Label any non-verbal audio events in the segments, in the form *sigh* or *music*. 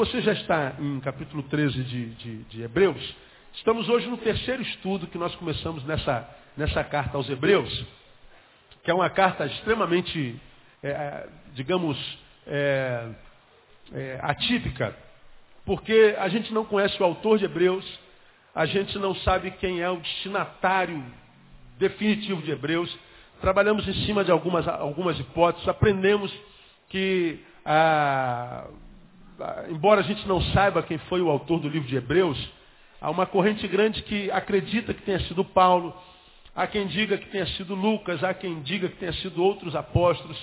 Você já está em capítulo 13 de, de, de, Hebreus, estamos hoje no terceiro estudo que nós começamos nessa, nessa carta aos Hebreus, que é uma carta extremamente, é, digamos, é, é, atípica, porque a gente não conhece o autor de Hebreus, a gente não sabe quem é o destinatário definitivo de Hebreus, trabalhamos em cima de algumas, algumas hipóteses, aprendemos que ah, ah, embora a gente não saiba quem foi o autor do livro de Hebreus, há uma corrente grande que acredita que tenha sido Paulo, há quem diga que tenha sido Lucas, há quem diga que tenha sido outros apóstolos.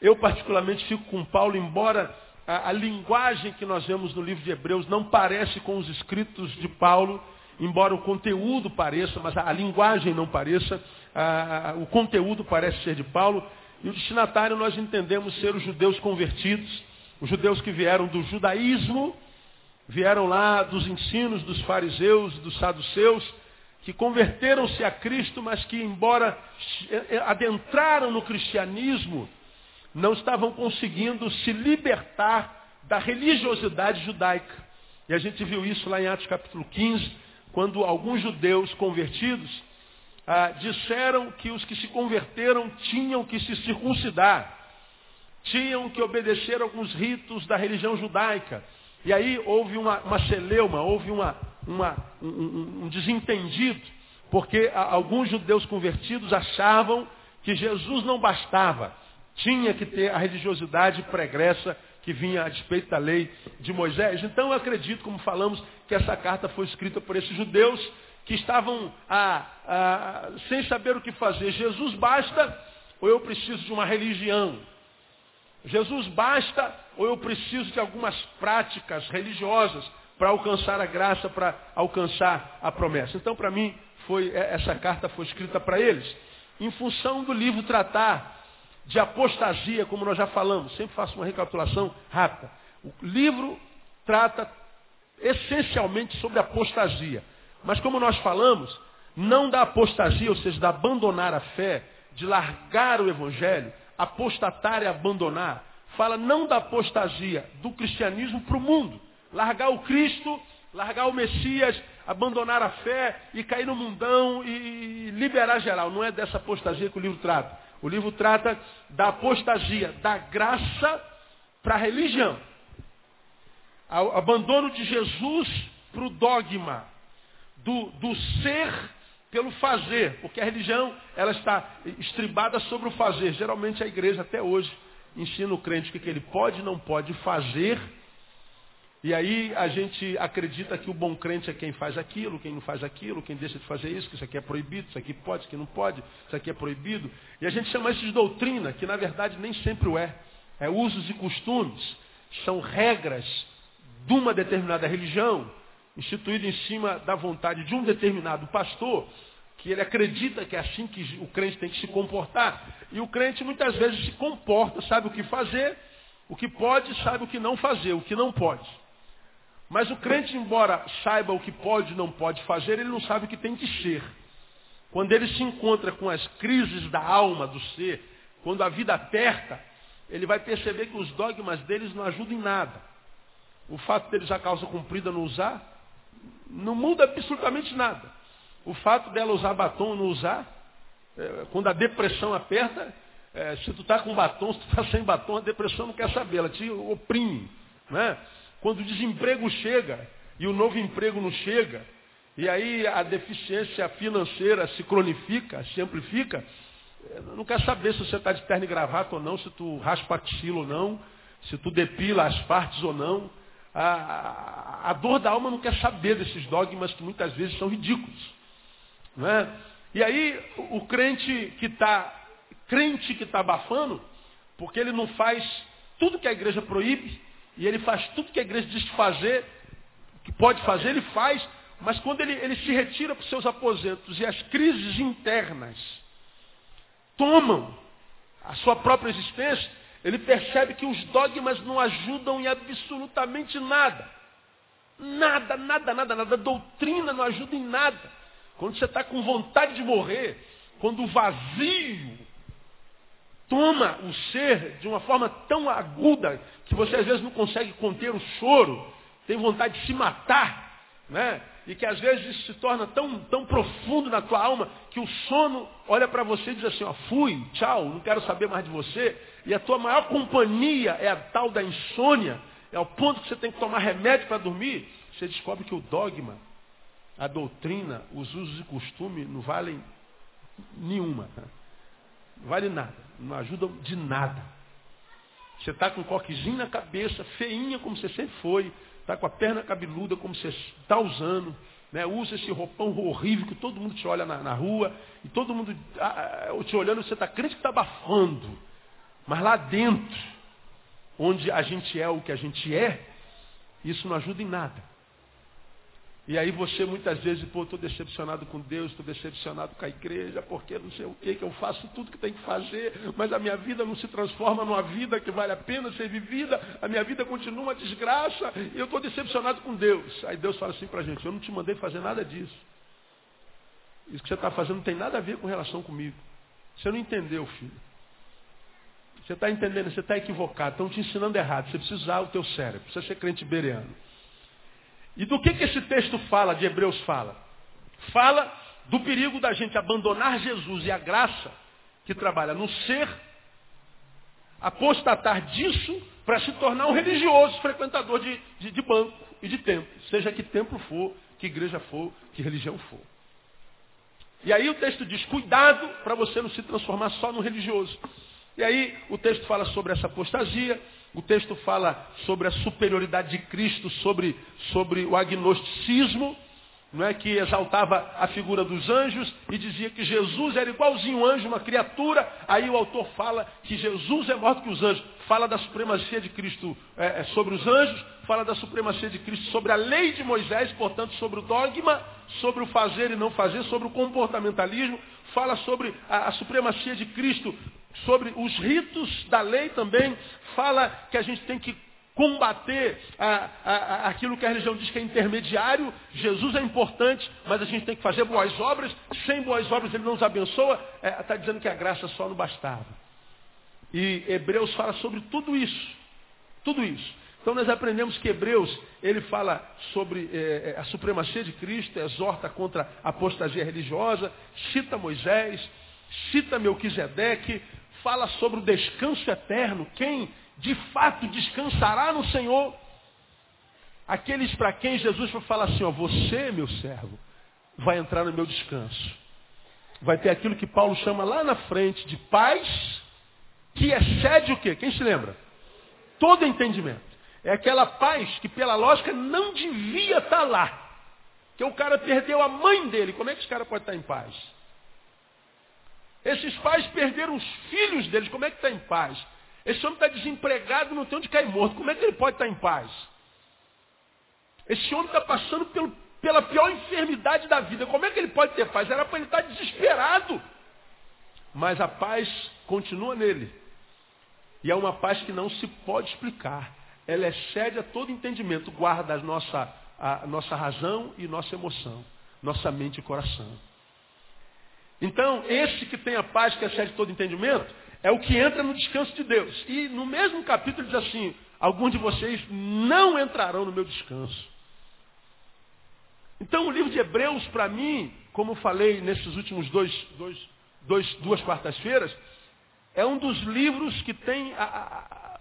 Eu particularmente fico com Paulo, embora a, a linguagem que nós vemos no livro de Hebreus não parece com os escritos de Paulo, embora o conteúdo pareça, mas a, a linguagem não pareça, a, o conteúdo parece ser de Paulo, e o destinatário nós entendemos ser os judeus convertidos, os judeus que vieram do judaísmo, vieram lá dos ensinos dos fariseus, dos saduceus, que converteram-se a Cristo, mas que, embora adentraram no cristianismo, não estavam conseguindo se libertar da religiosidade judaica. E a gente viu isso lá em Atos capítulo 15, quando alguns judeus convertidos ah, disseram que os que se converteram tinham que se circuncidar tinham que obedecer alguns ritos da religião judaica. E aí houve uma, uma celeuma, houve uma, uma, um, um desentendido, porque alguns judeus convertidos achavam que Jesus não bastava, tinha que ter a religiosidade pregressa que vinha a despeito da lei de Moisés. Então eu acredito, como falamos, que essa carta foi escrita por esses judeus que estavam ah, ah, sem saber o que fazer. Jesus basta ou eu preciso de uma religião? Jesus basta ou eu preciso de algumas práticas religiosas para alcançar a graça, para alcançar a promessa? Então, para mim, foi é, essa carta foi escrita para eles, em função do livro tratar de apostasia, como nós já falamos. Sempre faço uma recapitulação rápida. O livro trata essencialmente sobre apostasia. Mas como nós falamos, não da apostasia, ou seja, de abandonar a fé, de largar o evangelho, apostatar e abandonar, fala não da apostasia do cristianismo para o mundo. Largar o Cristo, largar o Messias, abandonar a fé e cair no mundão e liberar geral. Não é dessa apostasia que o livro trata. O livro trata da apostasia, da graça para a religião. Abandono de Jesus para o dogma, do, do ser pelo fazer, porque a religião ela está estribada sobre o fazer. Geralmente a igreja até hoje ensina o crente o que ele pode e não pode fazer. E aí a gente acredita que o bom crente é quem faz aquilo, quem não faz aquilo, quem deixa de fazer isso, que isso aqui é proibido, isso aqui pode, isso aqui não pode, isso aqui é proibido. E a gente chama isso de doutrina, que na verdade nem sempre o é. É usos e costumes, são regras de uma determinada religião, instituído em cima da vontade de um determinado pastor, que ele acredita que é assim que o crente tem que se comportar. E o crente muitas vezes se comporta, sabe o que fazer, o que pode, sabe o que não fazer, o que não pode. Mas o crente, embora saiba o que pode e não pode fazer, ele não sabe o que tem que ser. Quando ele se encontra com as crises da alma, do ser, quando a vida aperta, ele vai perceber que os dogmas deles não ajudam em nada. O fato deles a causa cumprida não usar, não muda absolutamente nada. O fato dela usar batom ou não usar, é, quando a depressão aperta, é, se tu está com batom, se tu está *laughs* sem batom, a depressão não quer saber, ela te oprime. Né? Quando o desemprego chega e o novo emprego não chega, e aí a deficiência financeira se cronifica, se amplifica, é, não quer saber se você está de terno e gravata ou não, se tu raspa axila ou não, se tu depila as partes ou não. A, a, dor da alma não quer saber desses dogmas que muitas vezes são ridículos. Não é? E aí o, crente que está crente que está abafando, porque ele não faz tudo que a igreja proíbe, e ele faz tudo que a igreja diz fazer, que pode fazer, ele faz, mas quando ele, ele se retira para os seus aposentos e as crises internas tomam a sua própria existência, ele percebe que os dogmas não ajudam em absolutamente nada. Nada, nada, nada, nada. A doutrina não ajuda em nada. Quando você está com vontade de morrer, quando o vazio toma o ser de uma forma tão aguda que você às vezes não consegue conter o choro, tem vontade de se matar, né? E que às vezes isso se torna tão, tão profundo na tua alma que o sono olha para você e diz assim, ó, fui, tchau, não quero saber mais de você. E a tua maior companhia é a tal da insônia, é o ponto que você tem que tomar remédio para dormir. Você descobre que o dogma, a doutrina, os usos e costumes não valem nenhuma. Né? Não vale nada, não ajudam de nada. Você está com um coquezinho na cabeça, feinha como você sempre foi, está com a perna cabeluda como você está usando, né? usa esse roupão horrível que todo mundo te olha na, na rua, e todo mundo ah, ah te olhando, você está crente que está abafando. Mas lá dentro, onde a gente é o que a gente é, isso não ajuda em nada. E aí você muitas vezes, pô, estou decepcionado com Deus, estou decepcionado com a igreja, porque não sei o que, que eu faço tudo que tem que fazer, mas a minha vida não se transforma numa vida que vale a pena ser vivida, a minha vida continua uma desgraça, e eu estou decepcionado com Deus. Aí Deus fala assim para a gente, eu não te mandei fazer nada disso. Isso que você está fazendo não tem nada a ver com relação comigo. Você não entendeu, filho. Você está entendendo, você está equivocado, estão te ensinando errado, você precisa usar o teu cérebro, precisa ser crente bereano. E do que, que esse texto fala, de Hebreus fala? Fala do perigo da gente abandonar Jesus e a graça que trabalha no ser, apostatar disso para se tornar um religioso, frequentador de, de, de banco e de templo. Seja que templo for, que igreja for, que religião for. E aí o texto diz, cuidado para você não se transformar só no religioso. E aí o texto fala sobre essa apostasia, o texto fala sobre a superioridade de Cristo, sobre, sobre o agnosticismo, não é que exaltava a figura dos anjos e dizia que Jesus era igualzinho um anjo, uma criatura. Aí o autor fala que Jesus é maior do que os anjos. Fala da supremacia de Cristo é, é, sobre os anjos, fala da supremacia de Cristo sobre a lei de Moisés, portanto sobre o dogma, sobre o fazer e não fazer, sobre o comportamentalismo, fala sobre a, a supremacia de Cristo sobre os ritos da lei também, fala que a gente tem que combater a, a, aquilo que a religião diz que é intermediário. Jesus é importante, mas a gente tem que fazer boas obras. Sem boas obras ele não nos abençoa. Está é, tá dizendo que a graça só não bastava. E Hebreus fala sobre tudo isso. Tudo isso. Então nós aprendemos que Hebreus, ele fala sobre é, é a supremacia de Cristo, exorta contra a apostasia religiosa, cita Moisés, cita Melquisedeque, fala sobre o descanso eterno. Quem de fato descansará no Senhor? Aqueles para quem Jesus vai falar assim, ó, você, meu servo, vai entrar no meu descanso. Vai ter aquilo que Paulo chama lá na frente de paz, que excede o quê? Quem se lembra? Todo entendimento. É aquela paz que, pela lógica, não devia estar tá lá. Que o cara perdeu a mãe dele. Como é que esse cara pode estar tá em paz? Esses pais perderam os filhos deles, como é que está em paz? Esse homem está desempregado, não tem onde cair morto, como é que ele pode estar tá em paz? Esse homem está passando pelo, pela pior enfermidade da vida, como é que ele pode ter paz? Era para ele estar tá desesperado. Mas a paz continua nele. E é uma paz que não se pode explicar. Ela excede a todo entendimento, guarda a nossa, a nossa razão e nossa emoção, nossa mente e coração. Então, esse que tem a paz que excede todo entendimento, é o que entra no descanso de Deus. E no mesmo capítulo diz assim, alguns de vocês não entrarão no meu descanso. Então o livro de Hebreus, para mim, como falei nesses últimos dois, dois, dois duas quartas-feiras, é um dos livros que tem a, a, a,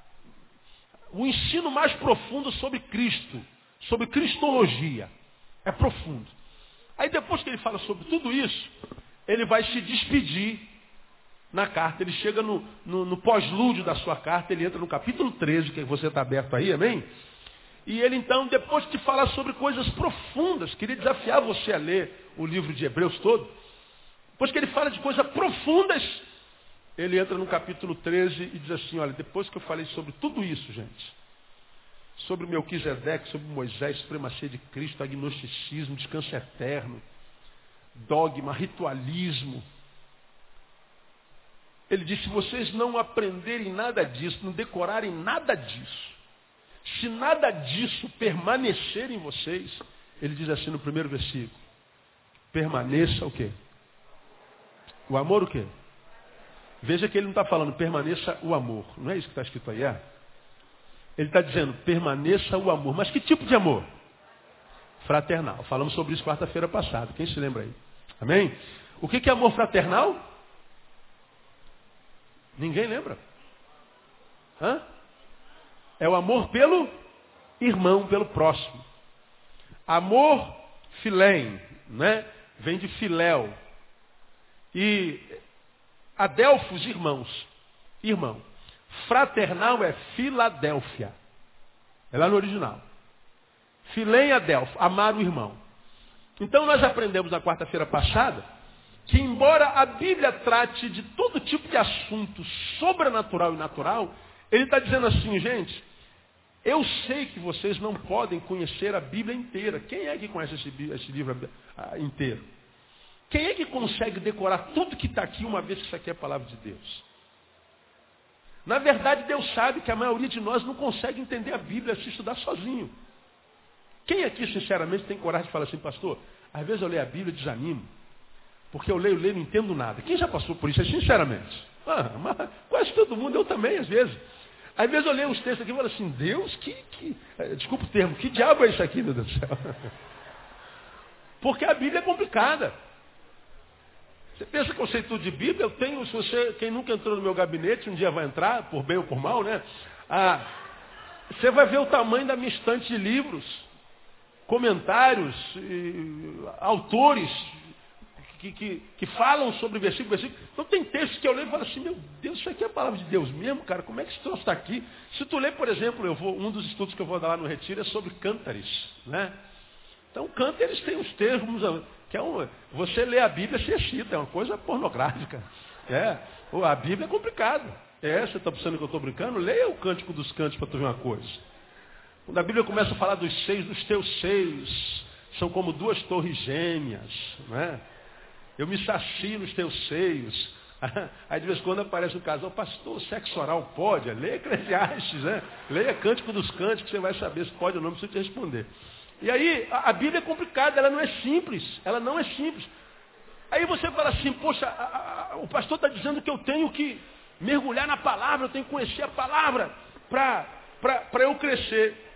o ensino mais profundo sobre Cristo, sobre Cristologia. É profundo. Aí depois que ele fala sobre tudo isso, ele vai se despedir na carta. Ele chega no, no, no pós-lúdio da sua carta, ele entra no capítulo 13, que você está aberto aí, amém? E ele então, depois de falar sobre coisas profundas, queria desafiar você a ler o livro de Hebreus todo. Depois que ele fala de coisas profundas, ele entra no capítulo 13 e diz assim, olha, depois que eu falei sobre tudo isso, gente, sobre Melquisedeque, sobre Moisés, supremacia de Cristo, agnosticismo, descanso eterno, dogma, ritualismo. Ele disse: se vocês não aprenderem nada disso, não decorarem nada disso, se nada disso permanecer em vocês, ele diz assim no primeiro versículo: permaneça o quê? O amor o quê? Veja que ele não está falando permaneça o amor. Não é isso que está escrito aí, é? Ele está dizendo permaneça o amor. Mas que tipo de amor? Fraternal. Falamos sobre isso quarta-feira passada. Quem se lembra aí? Amém? O que é amor fraternal? Ninguém lembra. Hã? É o amor pelo irmão, pelo próximo. Amor filém, né? Vem de filéu. E adelfos, irmãos. Irmão. Fraternal é Filadélfia. É lá no original. Filém Adelfo, amar o irmão. Então nós aprendemos na quarta-feira passada que embora a Bíblia trate de todo tipo de assunto sobrenatural e natural, ele está dizendo assim, gente, eu sei que vocês não podem conhecer a Bíblia inteira. Quem é que conhece esse, esse livro ah, inteiro? Quem é que consegue decorar tudo que está aqui uma vez que isso aqui é a palavra de Deus? Na verdade, Deus sabe que a maioria de nós não consegue entender a Bíblia se estudar sozinho. Quem aqui, sinceramente, tem coragem de falar assim, pastor? Às vezes eu leio a Bíblia e desanimo. Porque eu leio, leio não entendo nada. Quem já passou por isso? Sinceramente. Ah, quase todo mundo, eu também, às vezes. Às vezes eu leio uns textos aqui e falo assim, Deus, que, que. Eh, desculpa o termo, que diabo é isso aqui, meu Deus do céu? *laughs* Porque a Bíblia é complicada. Você pensa que eu sei tudo de Bíblia? Eu tenho, se você, quem nunca entrou no meu gabinete, um dia vai entrar, por bem ou por mal, né? Ah, você vai ver o tamanho da minha estante de livros, comentários, autores que, que, que, falam sobre versículo, versículo. Então tem textos que eu leio e falo assim, meu Deus, isso aqui é a palavra de Deus mesmo, cara, como é que esse troço está aqui? Se tu ler, por exemplo, eu vou, um dos estudos que eu vou dar lá no Retiro é sobre cântares, né? Então cântares tem os termos que é um, você lê a Bíblia se excita, é uma coisa pornográfica. É, a Bíblia é complicada. É, você está pensando que eu estou brincando? Leia o Cântico dos Cânticos para tu ver uma coisa. Quando a Bíblia começa a falar dos seios, dos teus seios, são como duas torres gêmeas, não é? Eu me sacio nos teus seios. *laughs* Aí de vez em quando aparece um casal, pastor, sexo oral pode? Leia Eclesiastes, né? Leia Cântico dos Cânticos, você vai saber se pode ou não, precisa te responder. E aí, a, a Bíblia é complicada, ela não é simples. Ela não é simples. Aí você fala assim, poxa, a, a, o pastor está dizendo que eu tenho que mergulhar na palavra, eu tenho que conhecer a palavra para eu crescer.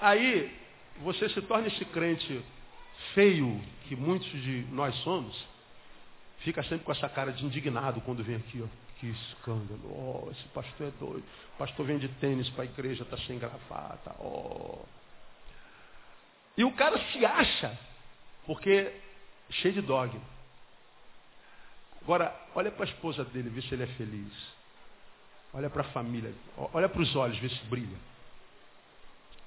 Aí você se torna esse crente feio que muitos de nós somos, fica sempre com essa cara de indignado quando vem aqui, ó. Que escândalo, oh, esse pastor é doido. O pastor vem de tênis para a igreja, está sem gravata, oh. E o cara se acha, porque cheio de dogma. Agora, olha para a esposa dele, vê se ele é feliz. Olha para a família, olha para os olhos, vê se brilha.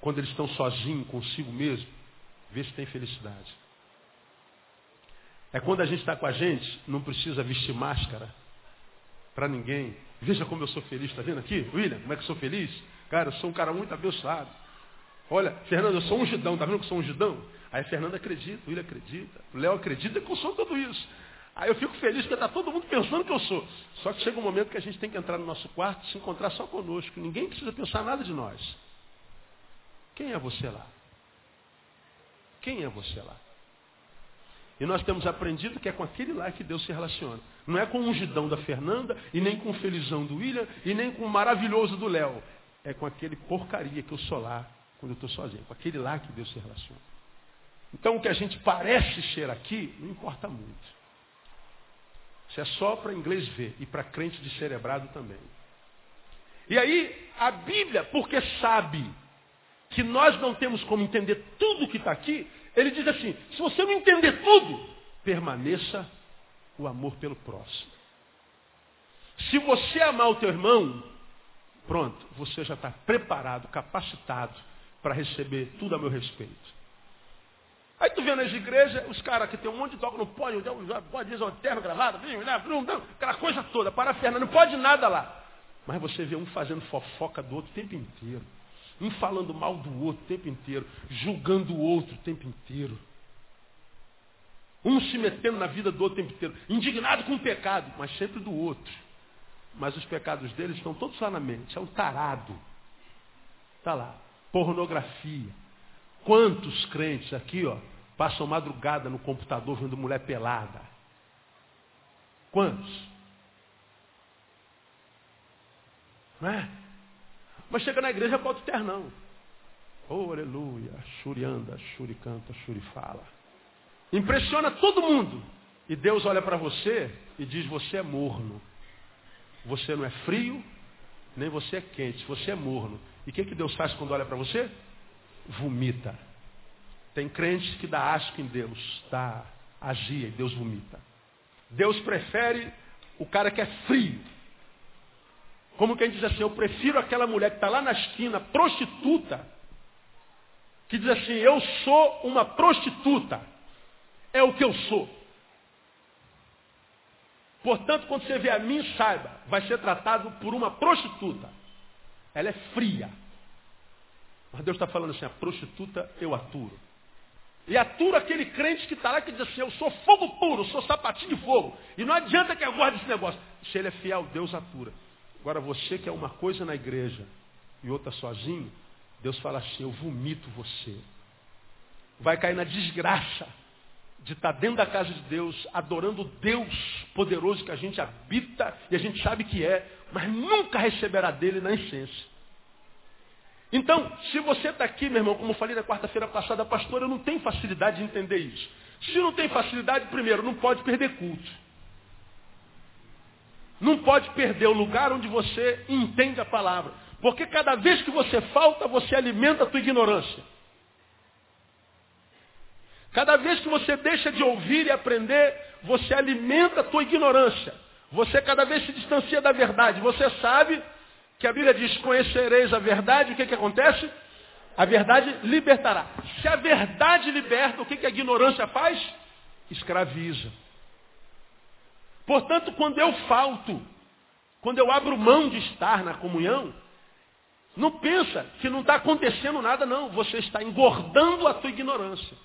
Quando eles estão sozinhos consigo mesmo, vê se tem felicidade. É quando a gente está com a gente, não precisa vestir máscara para ninguém. Veja como eu sou feliz, está vendo aqui? William, como é que eu sou feliz? Cara, eu sou um cara muito abençoado. Olha, Fernando, eu sou um ungidão, está vendo que eu sou um ungidão? Aí a Fernanda acredita, o William acredita, o Léo acredita que eu sou tudo isso. Aí eu fico feliz que está todo mundo pensando que eu sou. Só que chega um momento que a gente tem que entrar no nosso quarto e se encontrar só conosco. Ninguém precisa pensar nada de nós. Quem é você lá? Quem é você lá? E nós temos aprendido que é com aquele lá que Deus se relaciona. Não é com o ungidão da Fernanda, e nem com o felizão do William, e nem com o maravilhoso do Léo. É com aquele porcaria que eu sou lá quando eu estou sozinho, com aquele lá que Deus se relaciona. Então o que a gente parece ser aqui, não importa muito. Isso é só para inglês ver e para crente de cerebrado também. E aí, a Bíblia, porque sabe que nós não temos como entender tudo que está aqui, ele diz assim: se você não entender tudo, permaneça o amor pelo próximo. Se você amar o teu irmão, pronto, você já está preparado, capacitado para receber tudo a meu respeito. Aí tu vê nas igrejas, os caras que tem um monte de toque, não pode, pode dizer terno gravado, aquela coisa toda, para a não pode nada lá. Mas você vê um fazendo fofoca do outro o tempo inteiro. Um falando mal do outro o tempo inteiro, julgando o outro o tempo inteiro. Um se metendo na vida do outro o tempo inteiro, indignado com o pecado, mas sempre do outro. Mas os pecados deles estão todos lá na mente. É um tarado. Está lá pornografia. Quantos crentes aqui, ó, passam madrugada no computador vendo mulher pelada? Quantos? Não é? Mas chega na igreja pode ter não. Oh, aleluia. Shuri anda, Shuri canta, Shuri fala. Impressiona todo mundo. E Deus olha para você e diz: Você é morno. Você não é frio, nem você é quente. Você é morno. E o que, que Deus faz quando olha para você? Vomita. Tem crente que dá asco em Deus, dá agia e Deus vomita. Deus prefere o cara que é frio. Como quem diz assim, eu prefiro aquela mulher que está lá na esquina, prostituta, que diz assim, eu sou uma prostituta. É o que eu sou. Portanto, quando você vê a mim, saiba, vai ser tratado por uma prostituta. Ela é fria. Mas Deus está falando assim, a prostituta eu aturo. E atura aquele crente que está lá que diz assim, eu sou fogo puro, sou sapatinho de fogo. E não adianta que eu guarde esse negócio. Se ele é fiel, Deus atura. Agora você que é uma coisa na igreja e outra sozinho, Deus fala assim, eu vomito você. Vai cair na desgraça de estar dentro da casa de Deus, adorando o Deus poderoso que a gente habita e a gente sabe que é, mas nunca receberá dele na essência. Então, se você está aqui, meu irmão, como eu falei na quarta-feira passada, pastor, eu não tenho facilidade de entender isso. Se não tem facilidade, primeiro, não pode perder culto. Não pode perder o lugar onde você entende a palavra. Porque cada vez que você falta, você alimenta a tua ignorância. Cada vez que você deixa de ouvir e aprender, você alimenta a tua ignorância. Você cada vez se distancia da verdade. Você sabe que a Bíblia diz, conhecereis a verdade, o que, que acontece? A verdade libertará. Se a verdade liberta, o que, que a ignorância faz? Escraviza. Portanto, quando eu falto, quando eu abro mão de estar na comunhão, não pensa que não está acontecendo nada, não. Você está engordando a tua ignorância.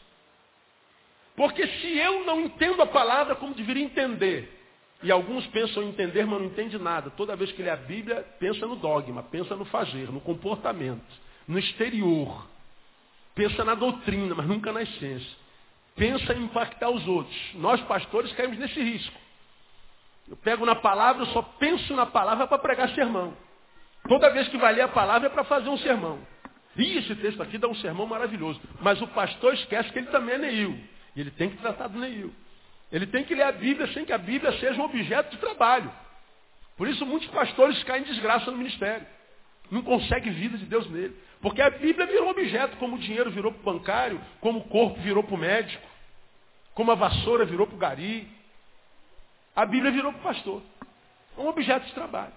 Porque se eu não entendo a palavra como deveria entender, e alguns pensam em entender, mas não entendem nada. Toda vez que lê a Bíblia, pensa no dogma, pensa no fazer, no comportamento, no exterior. Pensa na doutrina, mas nunca na essência. Pensa em impactar os outros. Nós, pastores, caímos nesse risco. Eu pego na palavra, eu só penso na palavra para pregar sermão. Toda vez que vai ler a palavra é para fazer um sermão. E esse texto aqui dá um sermão maravilhoso. Mas o pastor esquece que ele também é Neil. E ele tem que tratar do Neil. Ele tem que ler a Bíblia sem que a Bíblia seja um objeto de trabalho. Por isso muitos pastores caem em desgraça no ministério. Não consegue vida de Deus nele. Porque a Bíblia virou objeto, como o dinheiro virou para o bancário, como o corpo virou para o médico, como a vassoura virou para o gari. A Bíblia virou para o pastor. É um objeto de trabalho.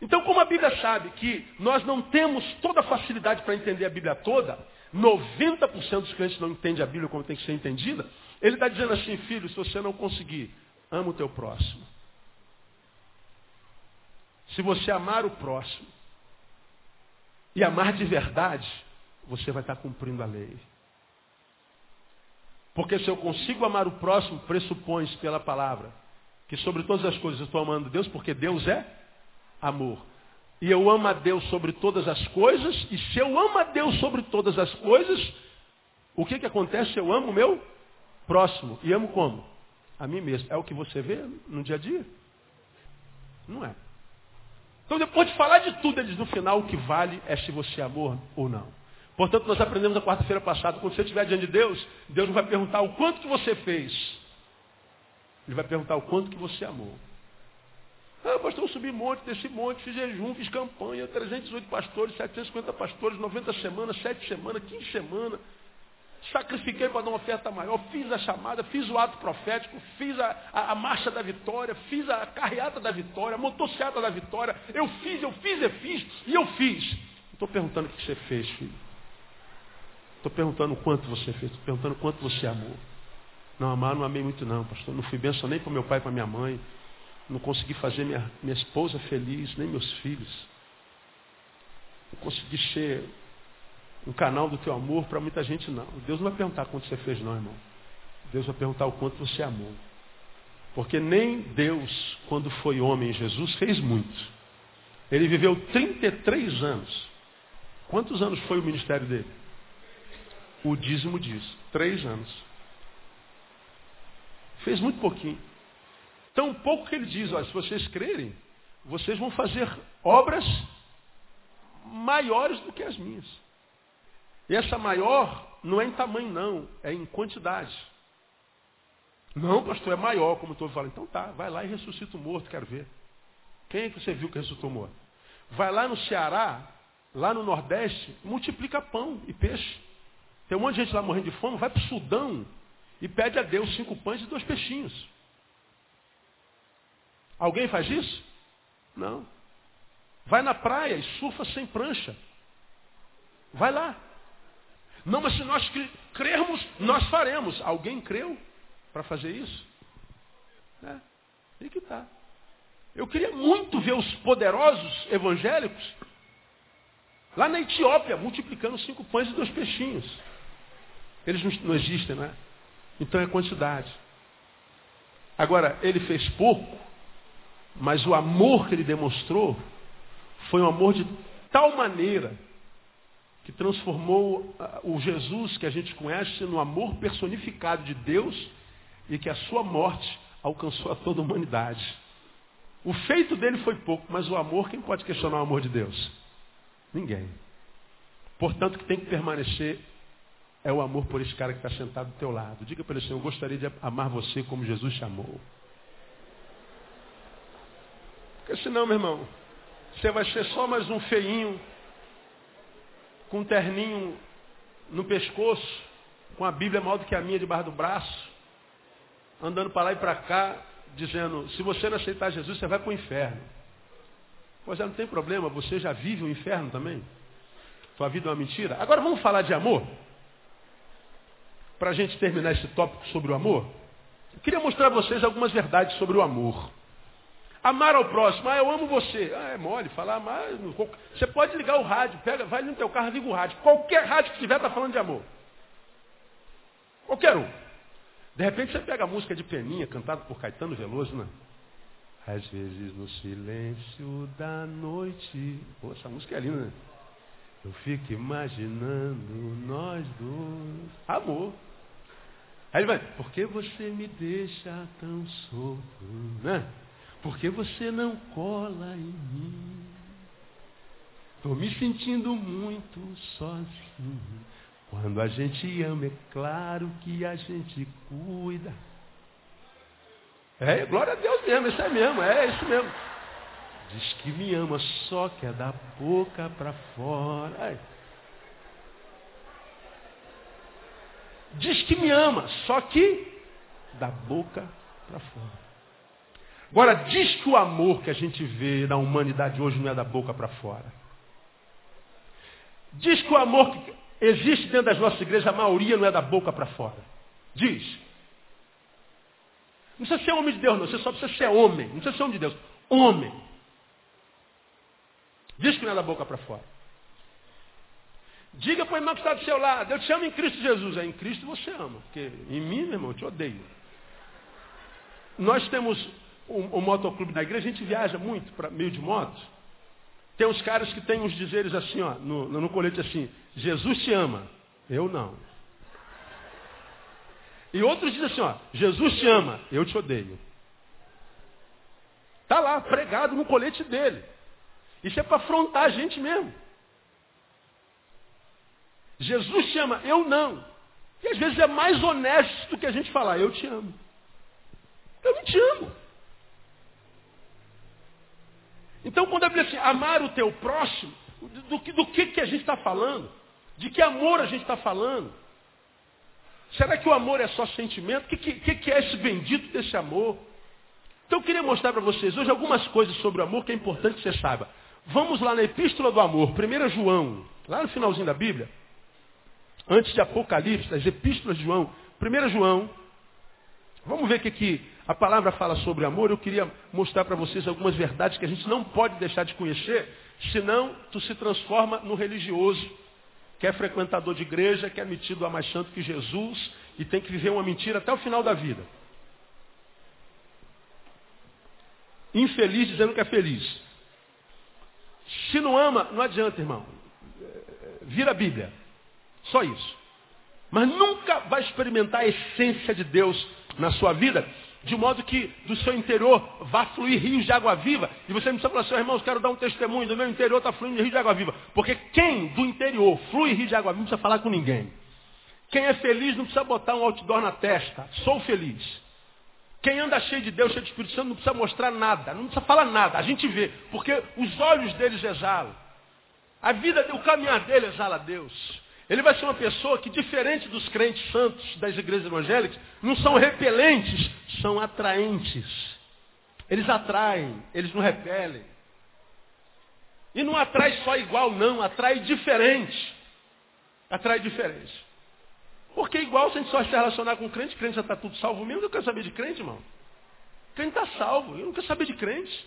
Então, como a Bíblia sabe que nós não temos toda a facilidade para entender a Bíblia toda, 90% dos crentes não entendem a Bíblia como tem que ser entendida, ele está dizendo assim, filho, se você não conseguir, ama o teu próximo. Se você amar o próximo e amar de verdade, você vai estar cumprindo a lei. Porque se eu consigo amar o próximo, pressupõe pela palavra que sobre todas as coisas eu estou amando Deus, porque Deus é amor. E eu amo a Deus sobre todas as coisas, e se eu amo a Deus sobre todas as coisas, o que, que acontece? Eu amo o meu próximo. E amo como? A mim mesmo. É o que você vê no dia a dia? Não é. Então, depois de falar de tudo, eles no final o que vale é se você é amor ou não. Portanto, nós aprendemos na quarta-feira passada, quando você estiver diante de Deus, Deus não vai perguntar o quanto que você fez. Ele vai perguntar o quanto que você amou. Ah, pastor, eu subi monte, desci monte, fiz jejum, fiz campanha, 308 pastores, 750 pastores, 90 semanas, 7 semanas, 15 semanas sacrifiquei para dar uma oferta maior, fiz a chamada, fiz o ato profético, fiz a, a, a marcha da vitória, fiz a carreata da vitória, a motocicleta da vitória, eu fiz, eu fiz, eu fiz, e eu fiz. Estou perguntando o que você fez, filho. Estou perguntando quanto você fez, estou perguntando quanto você amou. Não, amar não amei muito não, pastor. Não fui bênção nem para meu pai para minha mãe. Não consegui fazer minha, minha esposa feliz, nem meus filhos. Não consegui ser um canal do teu amor para muita gente não. Deus não vai perguntar quanto você fez não, irmão. Deus vai perguntar o quanto você amou. Porque nem Deus, quando foi homem, Jesus, fez muito. Ele viveu 33 anos. Quantos anos foi o ministério dele? O dízimo diz, três anos. Fez muito pouquinho. Tão pouco que ele diz, olha, se vocês crerem, vocês vão fazer obras maiores do que as minhas. E essa maior não é em tamanho, não, é em quantidade. Não, pastor, é maior, como estou falando. Então tá, vai lá e ressuscita o morto, quero ver. Quem é que você viu que ressuscitou o morto? Vai lá no Ceará, lá no Nordeste, multiplica pão e peixe. Tem um monte de gente lá morrendo de fome, vai para o Sudão e pede a Deus cinco pães e dois peixinhos. Alguém faz isso? Não. Vai na praia e surfa sem prancha. Vai lá. Não, mas se nós crermos, nós faremos. Alguém creu para fazer isso? É, aí que está. Eu queria muito ver os poderosos evangélicos lá na Etiópia, multiplicando cinco pães e dois peixinhos. Eles não existem, não é? Então é quantidade. Agora, ele fez pouco, mas o amor que ele demonstrou foi um amor de tal maneira que transformou ah, o Jesus que a gente conhece no amor personificado de Deus e que a sua morte alcançou a toda a humanidade. O feito dele foi pouco, mas o amor, quem pode questionar o amor de Deus? Ninguém. Portanto, que tem que permanecer é o amor por esse cara que está sentado do teu lado. Diga para ele assim, eu gostaria de amar você como Jesus chamou. Porque senão, meu irmão, você vai ser só mais um feinho, com um terninho no pescoço, com a Bíblia maior do que a minha debaixo do braço, andando para lá e para cá, dizendo, se você não aceitar Jesus, você vai para o inferno. Pois é, não tem problema, você já vive o inferno também. Sua vida é uma mentira. Agora vamos falar de amor? Para a gente terminar esse tópico sobre o amor. Eu queria mostrar a vocês algumas verdades sobre o amor. Amar ao próximo, ah, eu amo você. Ah, é mole, falar amar. Você pode ligar o rádio, pega, vai no teu carro, liga o rádio. Qualquer rádio que tiver está falando de amor. Qualquer um. De repente você pega a música de Peninha, cantada por Caetano Veloso, né? Às vezes no silêncio da noite. Pô, essa música é linda, né? Eu fico imaginando nós dois. Amor. Aí ele vai, por que você me deixa tão solto, né? Por que você não cola em mim? Estou me sentindo muito sozinho. Quando a gente ama, é claro que a gente cuida. É, glória a Deus mesmo, isso é mesmo, é isso mesmo. Diz que me ama, só que é da boca para fora. Ai. Diz que me ama, só que da boca para fora. Agora, diz que o amor que a gente vê na humanidade hoje não é da boca para fora. Diz que o amor que existe dentro das nossas igrejas, a maioria não é da boca para fora. Diz. Não precisa ser homem de Deus, não. Você só precisa ser homem. Não precisa ser homem de Deus. Homem. Diz que não é da boca para fora. Diga para o irmão que está do seu lado, eu te amo em Cristo Jesus. É em Cristo você ama. Porque em mim, meu irmão, eu te odeio. Nós temos um, um motoclube na igreja, a gente viaja muito para meio de moto. Tem uns caras que têm uns dizeres assim, ó, no, no colete assim, Jesus te ama. Eu não. E outros dizem assim, ó, Jesus te ama, eu te odeio. Está lá, pregado no colete dele. Isso é para afrontar a gente mesmo. Jesus te ama, eu não. E às vezes é mais honesto do que a gente falar, eu te amo. Eu não te amo. Então, quando a Bíblia diz assim, amar o teu próximo, do que, do que, que a gente está falando? De que amor a gente está falando? Será que o amor é só sentimento? O que, que, que é esse bendito desse amor? Então eu queria mostrar para vocês hoje algumas coisas sobre o amor que é importante que você saiba. Vamos lá na Epístola do Amor, 1 João, lá no finalzinho da Bíblia, antes de Apocalipse, das Epístolas de João, 1 João, vamos ver o que, que a palavra fala sobre amor, eu queria mostrar para vocês algumas verdades que a gente não pode deixar de conhecer, senão tu se transforma no religioso, que é frequentador de igreja, que é metido a mais santo que Jesus e tem que viver uma mentira até o final da vida. Infeliz dizendo que é feliz. Se não ama, não adianta, irmão. Vira a Bíblia. Só isso. Mas nunca vai experimentar a essência de Deus na sua vida de modo que do seu interior vá fluir rios de água viva. E você não precisa falar assim, irmãos, quero dar um testemunho, do meu interior está fluindo rio de água viva. Porque quem do interior flui rio de água viva não precisa falar com ninguém. Quem é feliz não precisa botar um outdoor na testa. Sou feliz. Quem anda cheio de Deus, cheio de Espírito Santo, não precisa mostrar nada, não precisa falar nada. A gente vê, porque os olhos deles exalam. A vida, o caminhar dele exala Deus. Ele vai ser uma pessoa que, diferente dos crentes santos das igrejas evangélicas, não são repelentes, são atraentes. Eles atraem, eles não repelem. E não atrai só igual, não, atrai diferente. Atrai diferente. Porque igual, se a gente só se relacionar com crente, crente já está tudo salvo mesmo. Eu quero saber de crente, irmão. Crente está salvo, eu não quero saber de crente.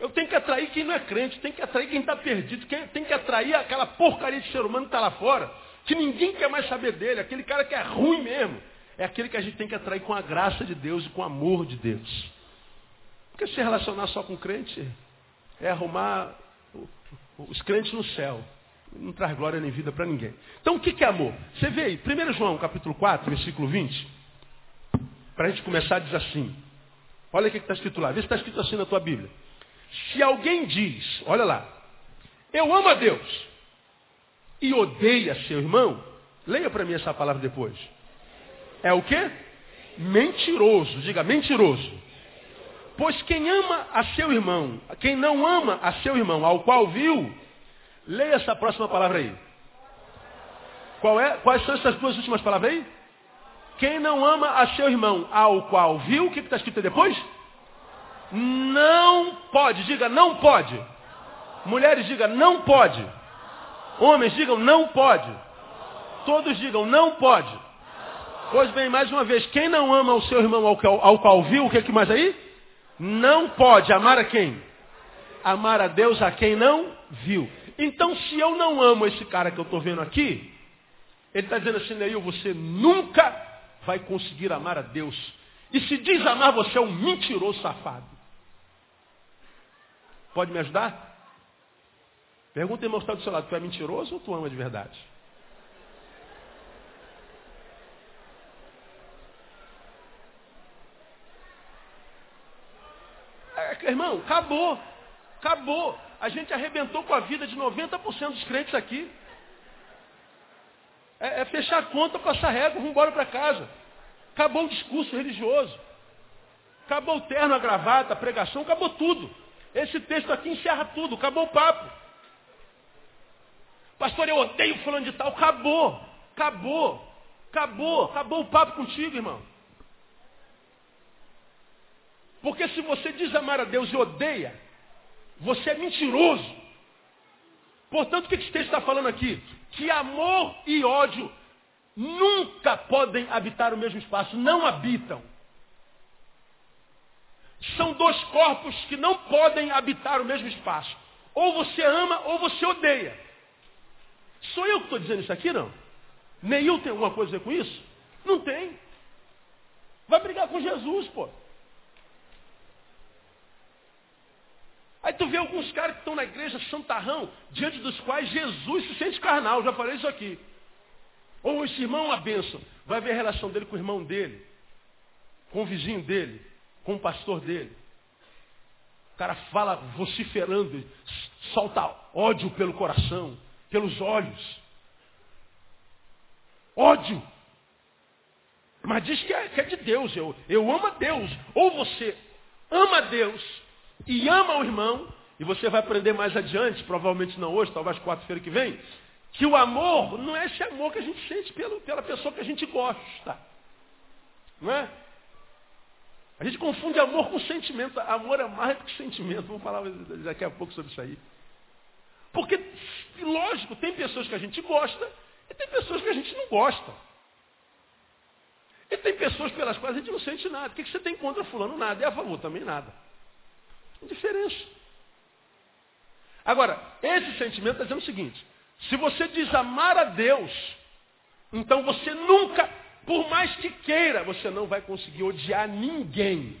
Eu tenho que atrair quem não é crente, tem que atrair quem está perdido, tem que atrair aquela porcaria de ser humano que está lá fora, que ninguém quer mais saber dele, aquele cara que é ruim mesmo. É aquele que a gente tem que atrair com a graça de Deus e com o amor de Deus. Porque se relacionar só com crente é arrumar os crentes no céu. Não traz glória nem vida para ninguém. Então o que é amor? Você vê aí, 1 João capítulo 4, versículo 20, para a gente começar diz assim. Olha o que está escrito lá. Vê se está escrito assim na tua Bíblia. Se alguém diz, olha lá, eu amo a Deus e odeia seu irmão, leia para mim essa palavra depois. É o quê? Mentiroso, diga mentiroso. Pois quem ama a seu irmão, quem não ama a seu irmão, ao qual viu, leia essa próxima palavra aí. Qual é, quais são essas duas últimas palavras aí? Quem não ama a seu irmão, ao qual viu, o que está escrito depois? Não pode. Diga, não pode. Mulheres, diga, não pode. Homens, digam, não pode. Todos digam, não pode. Pois bem, mais uma vez, quem não ama o seu irmão ao qual, ao qual viu, o que, é que mais aí? Não pode amar a quem? Amar a Deus a quem não viu. Então, se eu não amo esse cara que eu estou vendo aqui, ele está dizendo assim, Neil, você nunca vai conseguir amar a Deus. E se diz amar, você é um mentiroso safado. Pode me ajudar? Pergunta irmão que está do seu lado, tu é mentiroso ou tu ama de verdade? É, irmão, acabou. Acabou. A gente arrebentou com a vida de 90% dos crentes aqui. É, é fechar a conta, passar régua, vamos embora para casa. Acabou o discurso religioso. Acabou o terno, a gravata, a pregação, acabou tudo. Esse texto aqui encerra tudo, acabou o papo. Pastor, eu odeio fulano de tal. Acabou, acabou, acabou, acabou o papo contigo, irmão. Porque se você diz amar a Deus e odeia, você é mentiroso. Portanto, o que esse texto está falando aqui? Que amor e ódio nunca podem habitar o mesmo espaço, não habitam. São dois corpos que não podem habitar o mesmo espaço. Ou você ama ou você odeia. Sou eu que estou dizendo isso aqui, não? Neil tem alguma coisa a ver com isso? Não tem. Vai brigar com Jesus, pô. Aí tu vê alguns caras que estão na igreja santarrão, diante dos quais Jesus se sente carnal, já falei isso aqui. Ou esse irmão é uma bênção. Vai ver a relação dele com o irmão dele, com o vizinho dele, com o pastor dele. O cara fala vociferando, solta ódio pelo coração, pelos olhos. Ódio. Mas diz que é, que é de Deus. Eu, eu amo a Deus. Ou você ama a Deus e ama o irmão, e você vai aprender mais adiante, provavelmente não hoje, talvez quarta-feira que vem, que o amor não é esse amor que a gente sente pelo, pela pessoa que a gente gosta. Não é? A gente confunde amor com sentimento. Amor é mais do que sentimento. Vamos falar daqui a pouco sobre isso aí. Porque, lógico, tem pessoas que a gente gosta e tem pessoas que a gente não gosta. E tem pessoas pelas quais a gente não sente nada. O que você tem contra fulano? Nada. E a favor? Também nada. Indiferença. Agora, esse sentimento está dizendo o seguinte. Se você diz amar a Deus, então você nunca por mais que queira, você não vai conseguir odiar ninguém.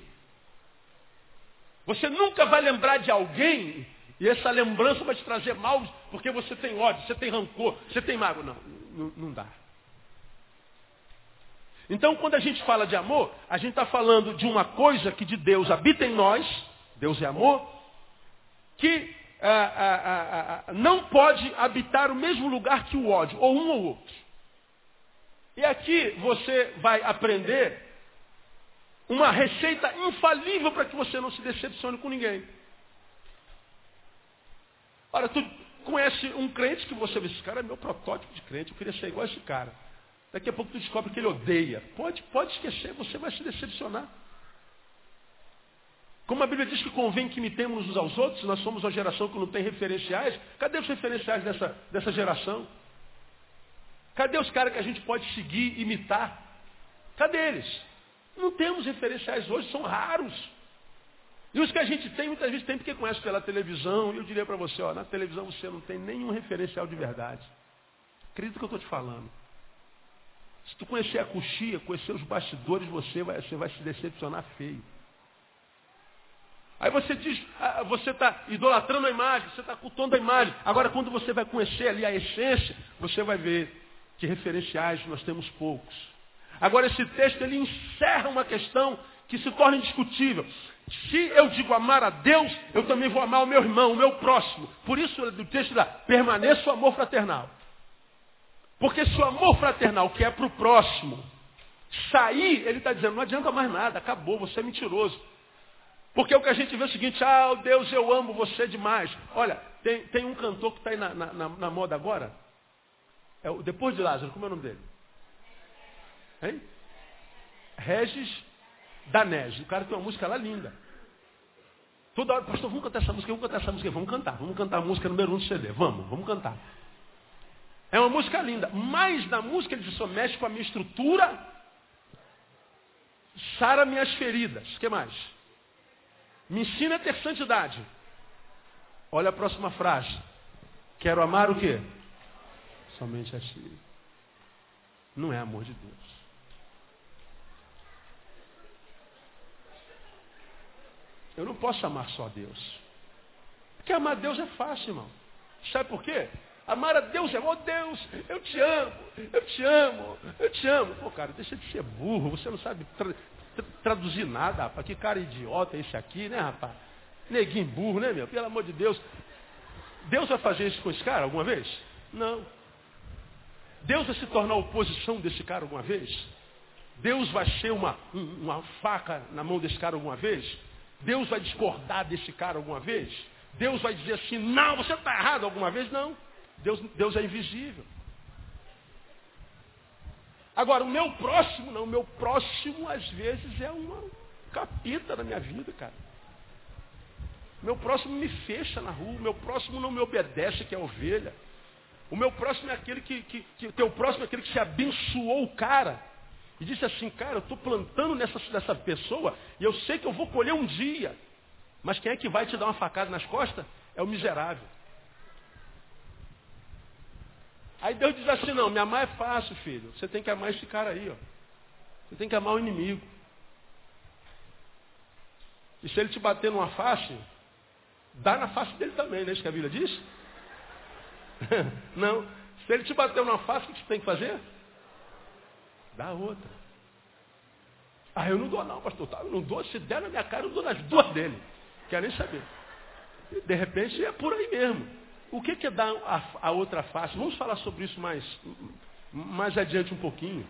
Você nunca vai lembrar de alguém e essa lembrança vai te trazer mal porque você tem ódio, você tem rancor, você tem mágoa. Não, não, dá. Então, quando a gente fala de amor, a gente está falando de uma coisa que de Deus habita em nós, Deus é amor, que ah, ah, ah, não pode habitar o mesmo lugar que o ódio, ou um ou outro. E aqui você vai aprender uma receita infalível para que você não se decepcione com ninguém. Ora, tu conhece um crente que você vê, esse cara é meu protótipo de crente, eu queria ser igual a esse cara. Daqui a pouco tu descobre que ele odeia. Pode, pode esquecer, você vai se decepcionar. Como a Bíblia diz que convém que imitemos uns aos outros, nós somos uma geração que não tem referenciais. Cadê os referenciais dessa, dessa geração? Cadê os caras que a gente pode seguir, imitar? Cadê eles? Não temos referenciais hoje, são raros. E os que a gente tem, muitas vezes tem porque conhece pela televisão. E eu diria para você, ó, na televisão você não tem nenhum referencial de verdade. Acredita que eu estou te falando. Se tu conhecer a coxia, conhecer os bastidores, você vai, você vai se decepcionar feio. Aí você diz, ah, você está idolatrando a imagem, você está cultuando a imagem. Agora, quando você vai conhecer ali a essência, você vai ver que referenciais nós temos poucos. Agora, esse texto ele encerra uma questão que se torna indiscutível. Se eu digo amar a Deus, eu também vou amar o meu irmão, o meu próximo. Por isso, o texto dá, permaneça o amor fraternal. Porque se o amor fraternal, que é para o próximo, sair, ele está dizendo, não adianta mais nada, acabou, você é mentiroso. Porque o que a gente vê é o seguinte, ah, Deus, eu amo você demais. Olha, tem, tem um cantor que está aí na, na, na, moda agora. É depois de Lázaro, como é o nome dele? Hein? Regis Danese. O cara tem uma música lá linda. Toda hora, pastor, vamos cantar essa música, vamos cantar essa música, vamos cantar. Vamos cantar a música número um do CD. Vamos, vamos cantar. É uma música linda. Mas na música ele só mexe com a minha estrutura, sara minhas feridas. O que mais? Me ensina a ter santidade. Olha a próxima frase. Quero amar o quê? Somente a si. Não é amor de Deus. Eu não posso amar só a Deus. Porque amar Deus é fácil, irmão. Sabe por quê? Amar a Deus é, oh Deus, eu te amo, eu te amo, eu te amo. Pô, cara, deixa de ser burro, você não sabe tra tra traduzir nada, rapaz. Que cara idiota é esse aqui, né, rapaz? Neguinho burro, né, meu? Pelo amor de Deus. Deus vai fazer isso com esse cara alguma vez? Não. Deus vai se tornar oposição desse cara alguma vez? Deus vai ser uma, uma faca na mão desse cara alguma vez? Deus vai discordar desse cara alguma vez? Deus vai dizer assim, não, você está errado alguma vez? Não. Deus, Deus é invisível. Agora, o meu próximo, não, o meu próximo às vezes é uma capita na minha vida, cara. Meu próximo me fecha na rua, meu próximo não me obedece, que é ovelha. O meu próximo é aquele que, que, que teu próximo é aquele que se abençoou o cara. E disse assim, cara, eu estou plantando nessa, nessa pessoa e eu sei que eu vou colher um dia. Mas quem é que vai te dar uma facada nas costas? É o miserável. Aí Deus diz assim, não, me amar é fácil, filho. Você tem que amar esse cara aí, ó. Você tem que amar o inimigo. E se ele te bater numa face, dá na face dele também, não é isso que a Bíblia diz? *laughs* não. Se ele te bater numa face, o que você tem que fazer? Dá outra. Ah, eu não dou não, pastor. Tá, eu não dou. Se der na minha cara, eu dou nas duas dele. Quer nem saber. E, de repente é por aí mesmo. O que, que é dar a, a, outra face? Vamos falar sobre isso mais, mais adiante um pouquinho.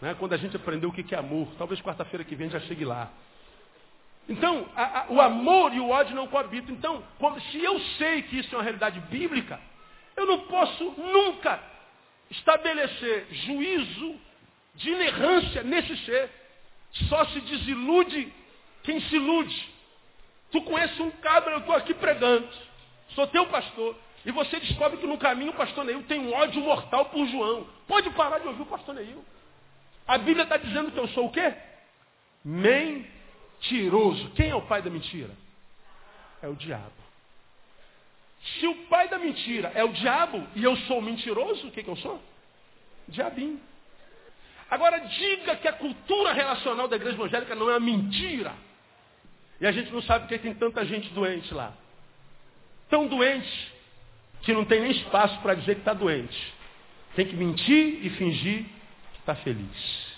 Né? Quando a gente aprender o que, que é amor. Talvez quarta-feira que vem já chegue lá. Então, a, a, o amor e o ódio não coabitam. Então, se eu sei que isso é uma realidade bíblica, eu não posso nunca estabelecer juízo de inerrância nesse ser. Só se desilude quem se ilude. Tu conhece um cabra, eu estou aqui pregando. Sou teu pastor. E você descobre que no caminho o pastor Neil tem um ódio mortal por João. Pode parar de ouvir o pastor Neil. A Bíblia está dizendo que eu sou o quê? Mentiroso. Quem é o pai da mentira? É o diabo. Se o pai da mentira é o diabo e eu sou mentiroso, o que, que eu sou? Diabinho. Agora diga que a cultura relacional da igreja evangélica não é uma mentira. E a gente não sabe porque tem tanta gente doente lá tão doente que não tem nem espaço para dizer que está doente. Tem que mentir e fingir que está feliz.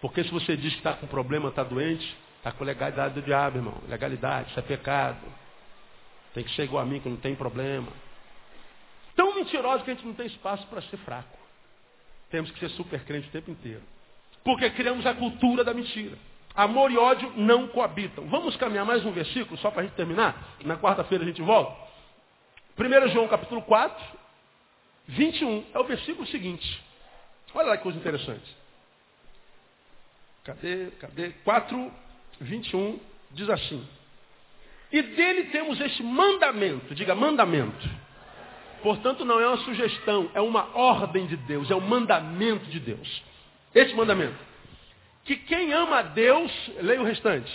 Porque se você diz que está com problema, está doente, está com legalidade do diabo, irmão. Legalidade, isso é pecado. Tem que ser igual a mim, que não tem problema. Tão mentiroso que a gente não tem espaço para ser fraco. Temos que ser super crente o tempo inteiro. Porque criamos a cultura da mentira. Amor e ódio não coabitam. Vamos caminhar mais um versículo, só para a gente terminar? Na quarta-feira a gente volta. 1 João capítulo 4, 21. É o versículo seguinte. Olha lá que coisa interessante. Cadê? Cadê? 4, 21 diz assim. E dele temos este mandamento. Diga mandamento. Portanto, não é uma sugestão, é uma ordem de Deus, é um mandamento de Deus. Esse mandamento. Que quem ama a Deus, leia o restante.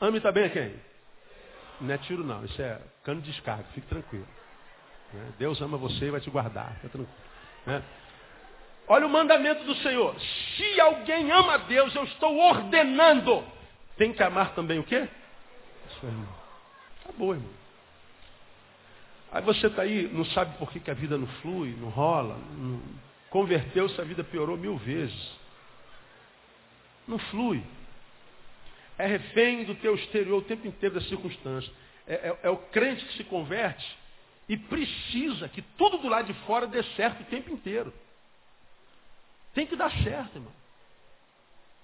Ame também a quem? Não é tiro não, isso é cano de descarga, fique tranquilo. Né? Deus ama você e vai te guardar. Né? Olha o mandamento do Senhor. Se alguém ama a Deus, eu estou ordenando. Tem que amar também o quê? Seu irmão. Acabou, irmão. Aí você está aí, não sabe por que, que a vida não flui, não rola, não... converteu-se, a vida piorou mil vezes. Não flui. É refém do teu exterior o tempo inteiro das circunstâncias. É, é, é o crente que se converte e precisa que tudo do lado de fora dê certo o tempo inteiro. Tem que dar certo, irmão.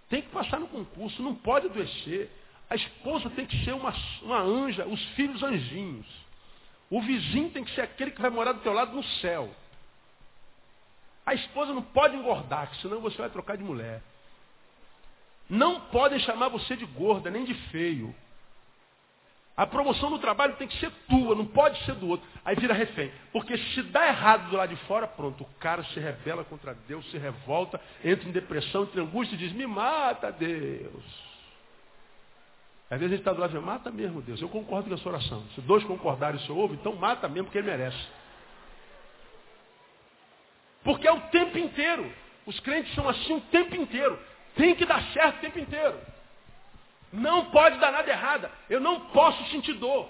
Tem que passar no concurso, não pode adoecer. A esposa tem que ser uma, uma anja, os filhos anjinhos. O vizinho tem que ser aquele que vai morar do teu lado no céu. A esposa não pode engordar, senão você vai trocar de mulher. Não podem chamar você de gorda, nem de feio. A promoção no trabalho tem que ser tua, não pode ser do outro. Aí vira refém. Porque se dá errado do lado de fora, pronto, o cara se rebela contra Deus, se revolta, entra em depressão, entra em angústia e diz, me mata, Deus. Às vezes a gente está do lado e diz, mata mesmo, Deus. Eu concordo com a sua oração. Se dois concordarem, o senhor ouve, então mata mesmo, porque ele merece. Porque é o tempo inteiro. Os crentes são assim o tempo inteiro. Tem que dar certo o tempo inteiro. Não pode dar nada errado. Eu não posso sentir dor.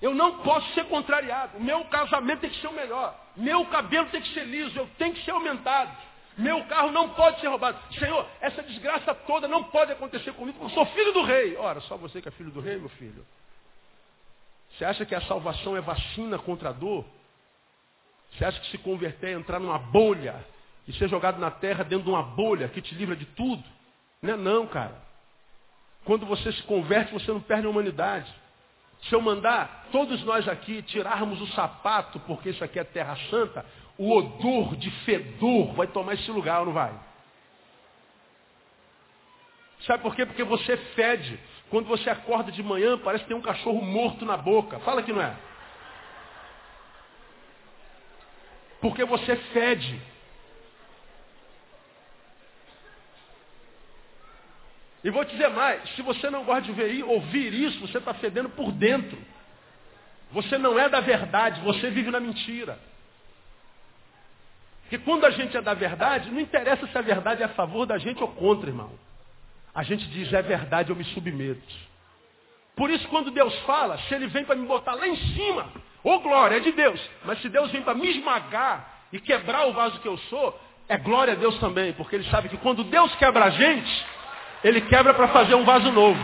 Eu não posso ser contrariado. Meu casamento tem que ser o melhor. Meu cabelo tem que ser liso. Eu tenho que ser aumentado. Meu carro não pode ser roubado. Senhor, essa desgraça toda não pode acontecer comigo, porque eu sou filho do rei. Ora, só você que é filho do rei, meu filho. Você acha que a salvação é vacina contra a dor? Você acha que se converter é entrar numa bolha e ser jogado na terra dentro de uma bolha que te livra de tudo? Não é não, cara. Quando você se converte, você não perde a humanidade. Se eu mandar todos nós aqui tirarmos o sapato, porque isso aqui é terra santa, o odor de fedor vai tomar esse lugar ou não vai? Sabe por quê? Porque você fede. Quando você acorda de manhã, parece que tem um cachorro morto na boca. Fala que não é. Porque você fede. E vou te dizer mais, se você não gosta de ver, ouvir isso, você está fedendo por dentro. Você não é da verdade, você vive na mentira. Porque quando a gente é da verdade, não interessa se a verdade é a favor da gente ou contra, irmão. A gente diz, é verdade, eu me submeto. Por isso, quando Deus fala, se Ele vem para me botar lá em cima, ô glória, é de Deus. Mas se Deus vem para me esmagar e quebrar o vaso que eu sou, é glória a Deus também. Porque Ele sabe que quando Deus quebra a gente, ele quebra para fazer um vaso novo.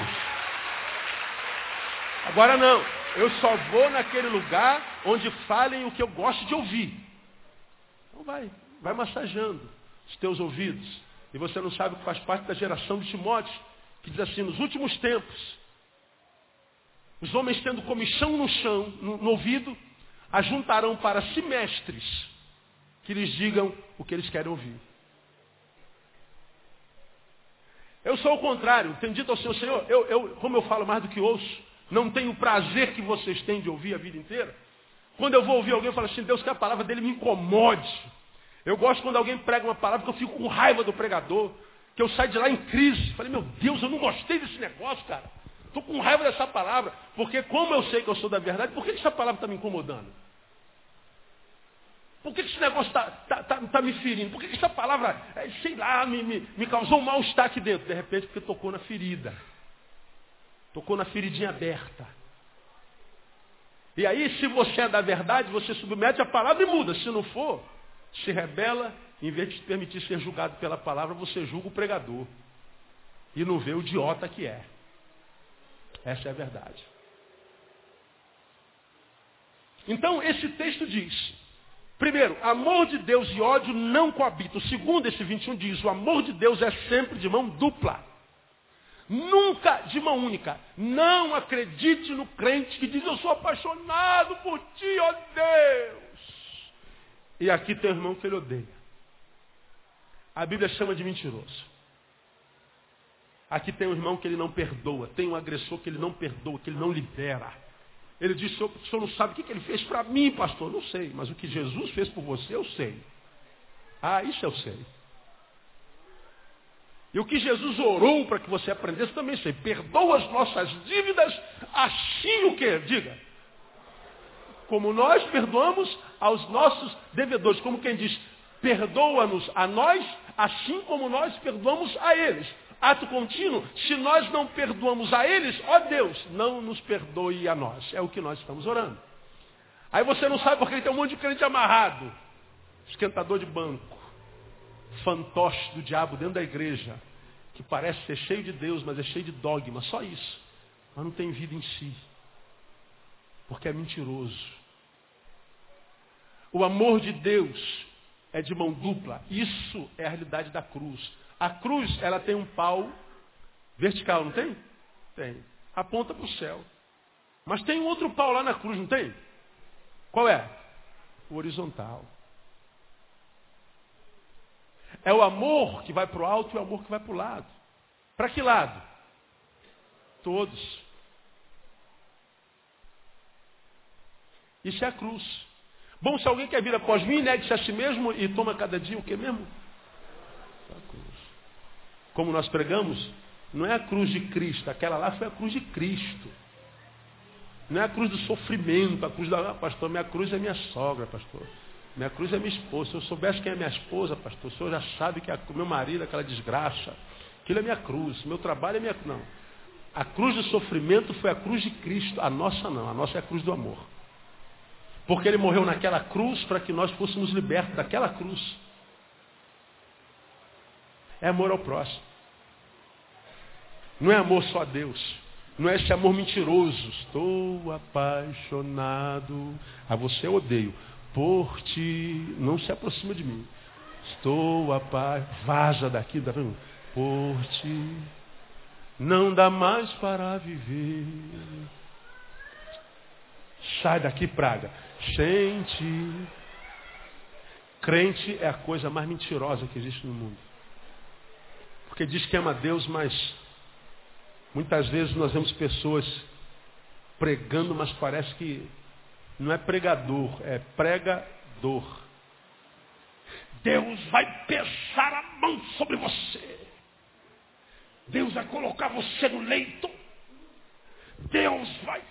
Agora não, eu só vou naquele lugar onde falem o que eu gosto de ouvir. Então vai, vai massageando os teus ouvidos. E você não sabe que faz parte da geração de Timóteo, que diz assim, nos últimos tempos, os homens tendo comichão no chão, no, no ouvido, ajuntarão para si mestres que lhes digam o que eles querem ouvir. Eu sou o contrário. Tenho dito ao Senhor, Senhor, eu, eu, como eu falo mais do que ouço, não tenho o prazer que vocês têm de ouvir a vida inteira. Quando eu vou ouvir alguém, eu falo assim, Deus, que a palavra dele me incomode. Eu gosto quando alguém prega uma palavra que eu fico com raiva do pregador, que eu saio de lá em crise. Falei, meu Deus, eu não gostei desse negócio, cara. Estou com raiva dessa palavra. Porque como eu sei que eu sou da verdade, por que essa palavra está me incomodando? Por que esse negócio está tá, tá, tá me ferindo? Por que essa palavra, é, sei lá, me, me, me causou um mal-estar aqui dentro? De repente, porque tocou na ferida. Tocou na feridinha aberta. E aí, se você é da verdade, você submete a palavra e muda. Se não for, se rebela, em vez de permitir ser julgado pela palavra, você julga o pregador. E não vê o idiota que é. Essa é a verdade. Então, esse texto diz: primeiro, amor de Deus e ódio não coabitam. Segundo, esse 21 diz: o amor de Deus é sempre de mão dupla. Nunca de mão única. Não acredite no crente que diz: Eu sou apaixonado por ti, ó Deus. E aqui tem um irmão que ele odeia. A Bíblia chama de mentiroso. Aqui tem um irmão que ele não perdoa. Tem um agressor que ele não perdoa, que ele não libera. Ele diz, o senhor não sabe o que ele fez para mim, pastor. Não sei, mas o que Jesus fez por você, eu sei. Ah, isso eu sei. E o que Jesus orou para que você aprendesse, também sei. Perdoa as nossas dívidas, assim o que? Diga. Como nós perdoamos aos nossos devedores. Como quem diz, perdoa-nos a nós, assim como nós perdoamos a eles ato contínuo, se nós não perdoamos a eles, ó Deus, não nos perdoe a nós. É o que nós estamos orando. Aí você não sabe porque tem um monte de crente amarrado. Esquentador de banco. Fantoche do diabo dentro da igreja. Que parece ser cheio de Deus, mas é cheio de dogma. Só isso. Mas não tem vida em si. Porque é mentiroso. O amor de Deus é de mão dupla. Isso é a realidade da cruz. A cruz, ela tem um pau vertical, não tem? Tem. Aponta para o céu. Mas tem um outro pau lá na cruz, não tem? Qual é? O horizontal. É o amor que vai para o alto e o amor que vai para o lado. Para que lado? Todos. Isso é a cruz. Bom, se alguém quer vir após mim, negue-se a si mesmo e toma cada dia o que mesmo? A cruz como nós pregamos, não é a cruz de Cristo, aquela lá foi a cruz de Cristo. Não é a cruz do sofrimento, a cruz da. Ah, pastor, minha cruz é minha sogra, pastor. Minha cruz é minha esposa. Se eu soubesse quem é minha esposa, pastor, o senhor já sabe que é meu marido, aquela desgraça. Aquilo é minha cruz. Meu trabalho é minha. Não. A cruz do sofrimento foi a cruz de Cristo. A nossa não. A nossa é a cruz do amor. Porque ele morreu naquela cruz para que nós fôssemos libertos daquela cruz. É amor ao próximo. Não é amor só a Deus. Não é esse amor mentiroso. Estou apaixonado. A você eu odeio. Por ti. Não se aproxima de mim. Estou apaixonado. Vaza daqui. Da... Por ti. Não dá mais para viver. Sai daqui, praga. Sente. Crente é a coisa mais mentirosa que existe no mundo. Porque diz que ama Deus, mas muitas vezes nós vemos pessoas pregando, mas parece que não é pregador, é pregador. Deus vai pesar a mão sobre você. Deus vai colocar você no leito. Deus vai.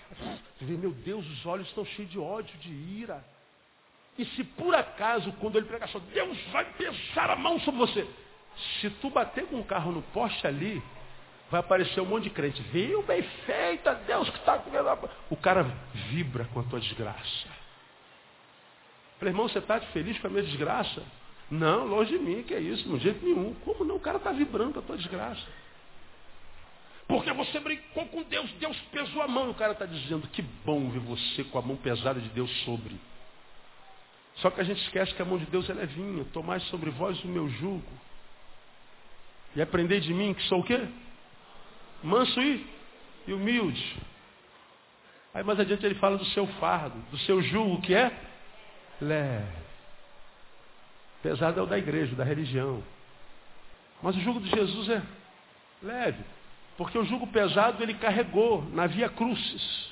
Meu Deus, os olhos estão cheios de ódio, de ira. E se por acaso, quando ele prega só, Deus vai pesar a mão sobre você. Se tu bater com o carro no poste ali, vai aparecer um monte de crente. Viu, bem feita, Deus que está comendo. O cara vibra com a tua desgraça. Falei, irmão, você está feliz com a minha desgraça? Não, longe de mim, que é isso, de jeito nenhum. Como não? O cara está vibrando com a tua desgraça. Porque você brincou com Deus, Deus pesou a mão. O cara está dizendo, que bom ver você com a mão pesada de Deus sobre. Só que a gente esquece que a mão de Deus é levinha. Tomai sobre vós o meu jugo. E aprender de mim que sou o quê? Manso e, e humilde. Aí mais adiante ele fala do seu fardo, do seu jugo que é leve. Pesado é o da igreja, da religião. Mas o jugo de Jesus é leve. Porque o jugo pesado ele carregou na via crucis.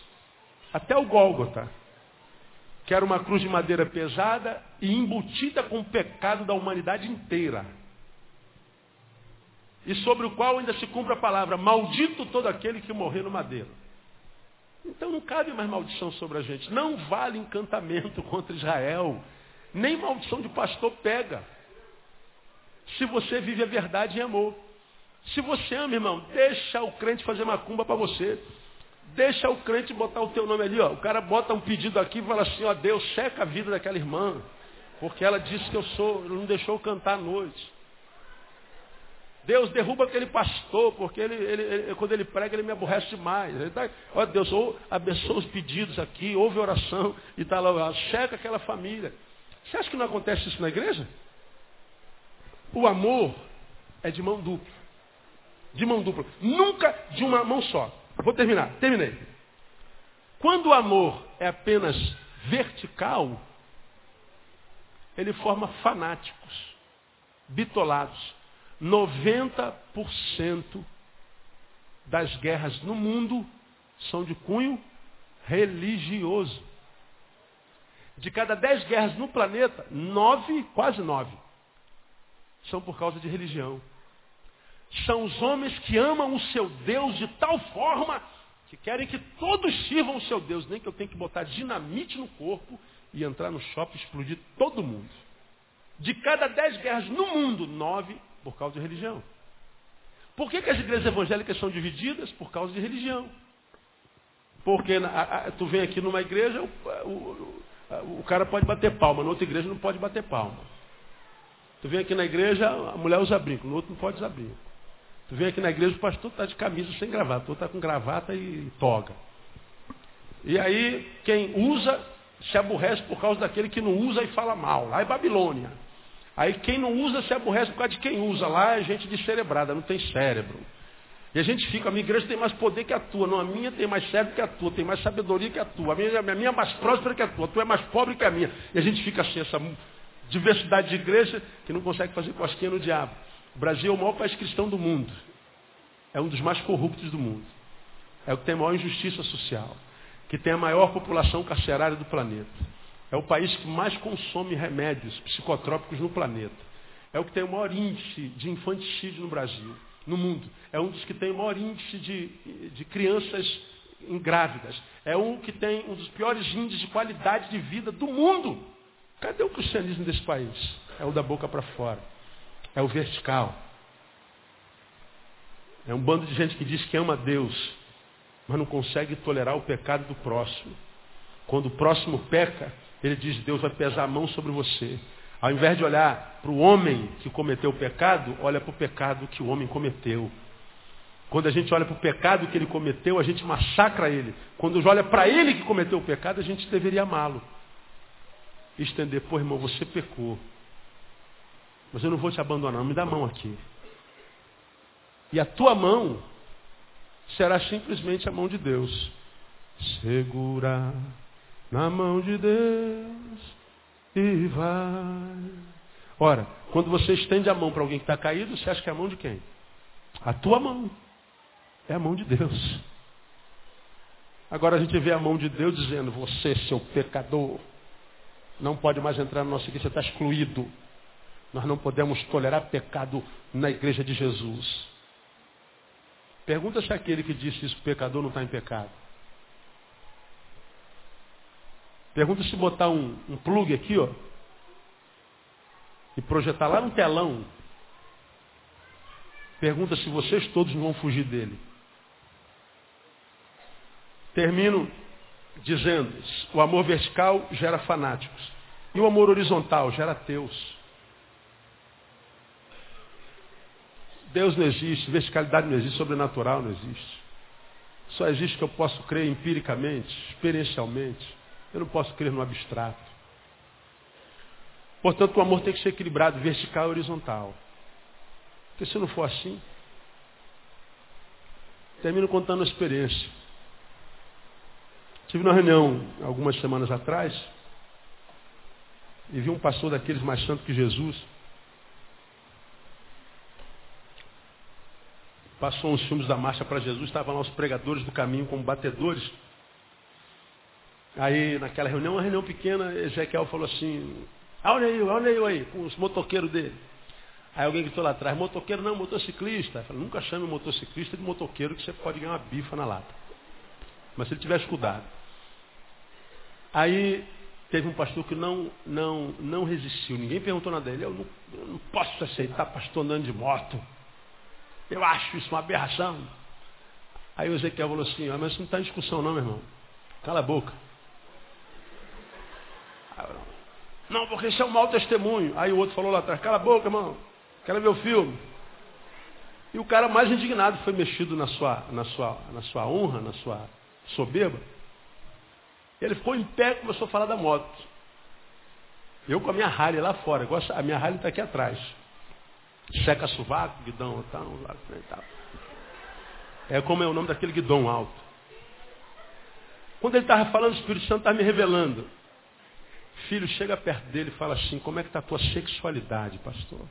Até o Gólgota. Que era uma cruz de madeira pesada e embutida com o pecado da humanidade inteira e sobre o qual ainda se cumpre a palavra: Maldito todo aquele que morrer no madeiro. Então não cabe mais maldição sobre a gente. Não vale encantamento *laughs* contra Israel. Nem maldição de pastor pega. Se você vive a verdade em amor. Se você ama, irmão, deixa o crente fazer macumba para você. Deixa o crente botar o teu nome ali, ó. O cara bota um pedido aqui e fala assim, ó, Deus, seca a vida daquela irmã. Porque ela disse que eu sou, não deixou eu cantar à noite. Deus derruba aquele pastor, porque ele, ele, ele, quando ele prega, ele me aborrece demais. Ele tá, ó Deus, ou abençoa os pedidos aqui, ouve oração e tal, lá, checa aquela família. Você acha que não acontece isso na igreja? O amor é de mão dupla. De mão dupla. Nunca de uma mão só. Vou terminar. Terminei. Quando o amor é apenas vertical, ele forma fanáticos, bitolados. 90% das guerras no mundo são de cunho religioso. De cada 10 guerras no planeta, nove, quase nove, são por causa de religião. São os homens que amam o seu Deus de tal forma que querem que todos sirvam o seu Deus, nem que eu tenha que botar dinamite no corpo e entrar no shopping e explodir todo mundo. De cada dez guerras no mundo, nove por causa de religião. Por que, que as igrejas evangélicas são divididas? Por causa de religião. Porque a, a, tu vem aqui numa igreja, o, o, o, cara pode bater palma, na outra igreja não pode bater palma. Tu vem aqui na igreja, a mulher usa brinco, no outro não pode usar brinco. Tu vem aqui na igreja, o pastor está de camisa sem gravata, o outro está com gravata e toga. E aí, quem usa se aborrece por causa daquele que não usa e fala mal. Lá é Babilônia. Aí quem não usa se aborrece por causa de quem usa. Lá é gente descerebrada, não tem cérebro. E a gente fica, a minha igreja tem mais poder que a tua. Não, a minha tem mais cérebro que a tua, tem mais sabedoria que a tua. A minha, a minha é mais próspera que a tua, a tua é mais pobre que a minha. E a gente fica assim, essa diversidade de igreja que não consegue fazer cosquinha no diabo. O Brasil é o maior país cristão do mundo. É um dos mais corruptos do mundo. É o que tem a maior injustiça social. Que tem a maior população carcerária do planeta. É o país que mais consome remédios psicotrópicos no planeta. É o que tem o maior índice de infanticídio no Brasil, no mundo. É um dos que tem o maior índice de, de crianças ingrávidas. É um que tem um dos piores índices de qualidade de vida do mundo. Cadê o cristianismo desse país? É o da boca para fora. É o vertical. É um bando de gente que diz que ama Deus, mas não consegue tolerar o pecado do próximo. Quando o próximo peca, ele diz, Deus vai pesar a mão sobre você. Ao invés de olhar para o homem que cometeu o pecado, olha para o pecado que o homem cometeu. Quando a gente olha para o pecado que ele cometeu, a gente massacra ele. Quando olha para ele que cometeu o pecado, a gente deveria amá-lo. Estender, pô irmão, você pecou. Mas eu não vou te abandonar, me dá a mão aqui. E a tua mão será simplesmente a mão de Deus. Segura na mão de Deus e vai. Ora, quando você estende a mão para alguém que está caído, você acha que é a mão de quem? A tua mão. É a mão de Deus. Agora a gente vê a mão de Deus dizendo, você, seu pecador, não pode mais entrar na nossa igreja, está excluído. Nós não podemos tolerar pecado na igreja de Jesus. Pergunta se aquele que disse isso, pecador, não está em pecado. Pergunta se botar um, um plug aqui, ó, e projetar lá no telão. Pergunta se vocês todos não vão fugir dele. Termino dizendo: o amor vertical gera fanáticos. E o amor horizontal gera ateus. Deus não existe, verticalidade não existe, sobrenatural não existe. Só existe que eu posso crer empiricamente, experiencialmente. Eu não posso crer no abstrato. Portanto, o amor tem que ser equilibrado, vertical e horizontal. Porque se não for assim, termino contando a experiência. Tive uma reunião algumas semanas atrás e vi um pastor daqueles mais santo que Jesus. Passou uns filmes da marcha para Jesus, estavam lá os pregadores do caminho como batedores. Aí, naquela reunião, uma reunião pequena, Ezequiel falou assim, olha aí, olha aí, aí, com os motoqueiros dele. Aí alguém gritou lá atrás, motoqueiro não, motociclista. Eu falei, nunca chame motociclista de motoqueiro que você pode ganhar uma bifa na lata. Mas se ele tivesse cuidado. Aí teve um pastor que não, não, não resistiu. Ninguém perguntou nada dele. Eu não, eu não posso aceitar pastor andando de moto. Eu acho isso uma aberração. Aí o Ezequiel falou assim, ah, mas isso não está em discussão não, meu irmão. Cala a boca. Não, porque isso é um mau testemunho. Aí o outro falou lá atrás, cala a boca, irmão. Quero ver o filme. E o cara mais indignado foi mexido na sua, na sua, na sua honra, na sua soberba. Ele ficou em pé e começou a falar da moto. Eu com a minha Harley lá fora. A minha Harley está aqui atrás. Seca sovaco, guidão tal, lá frente tal. É como é o nome daquele guidão alto. Quando ele estava falando, o Espírito Santo estava me revelando. Filho, chega perto dele e fala assim, como é que está a tua sexualidade, pastor?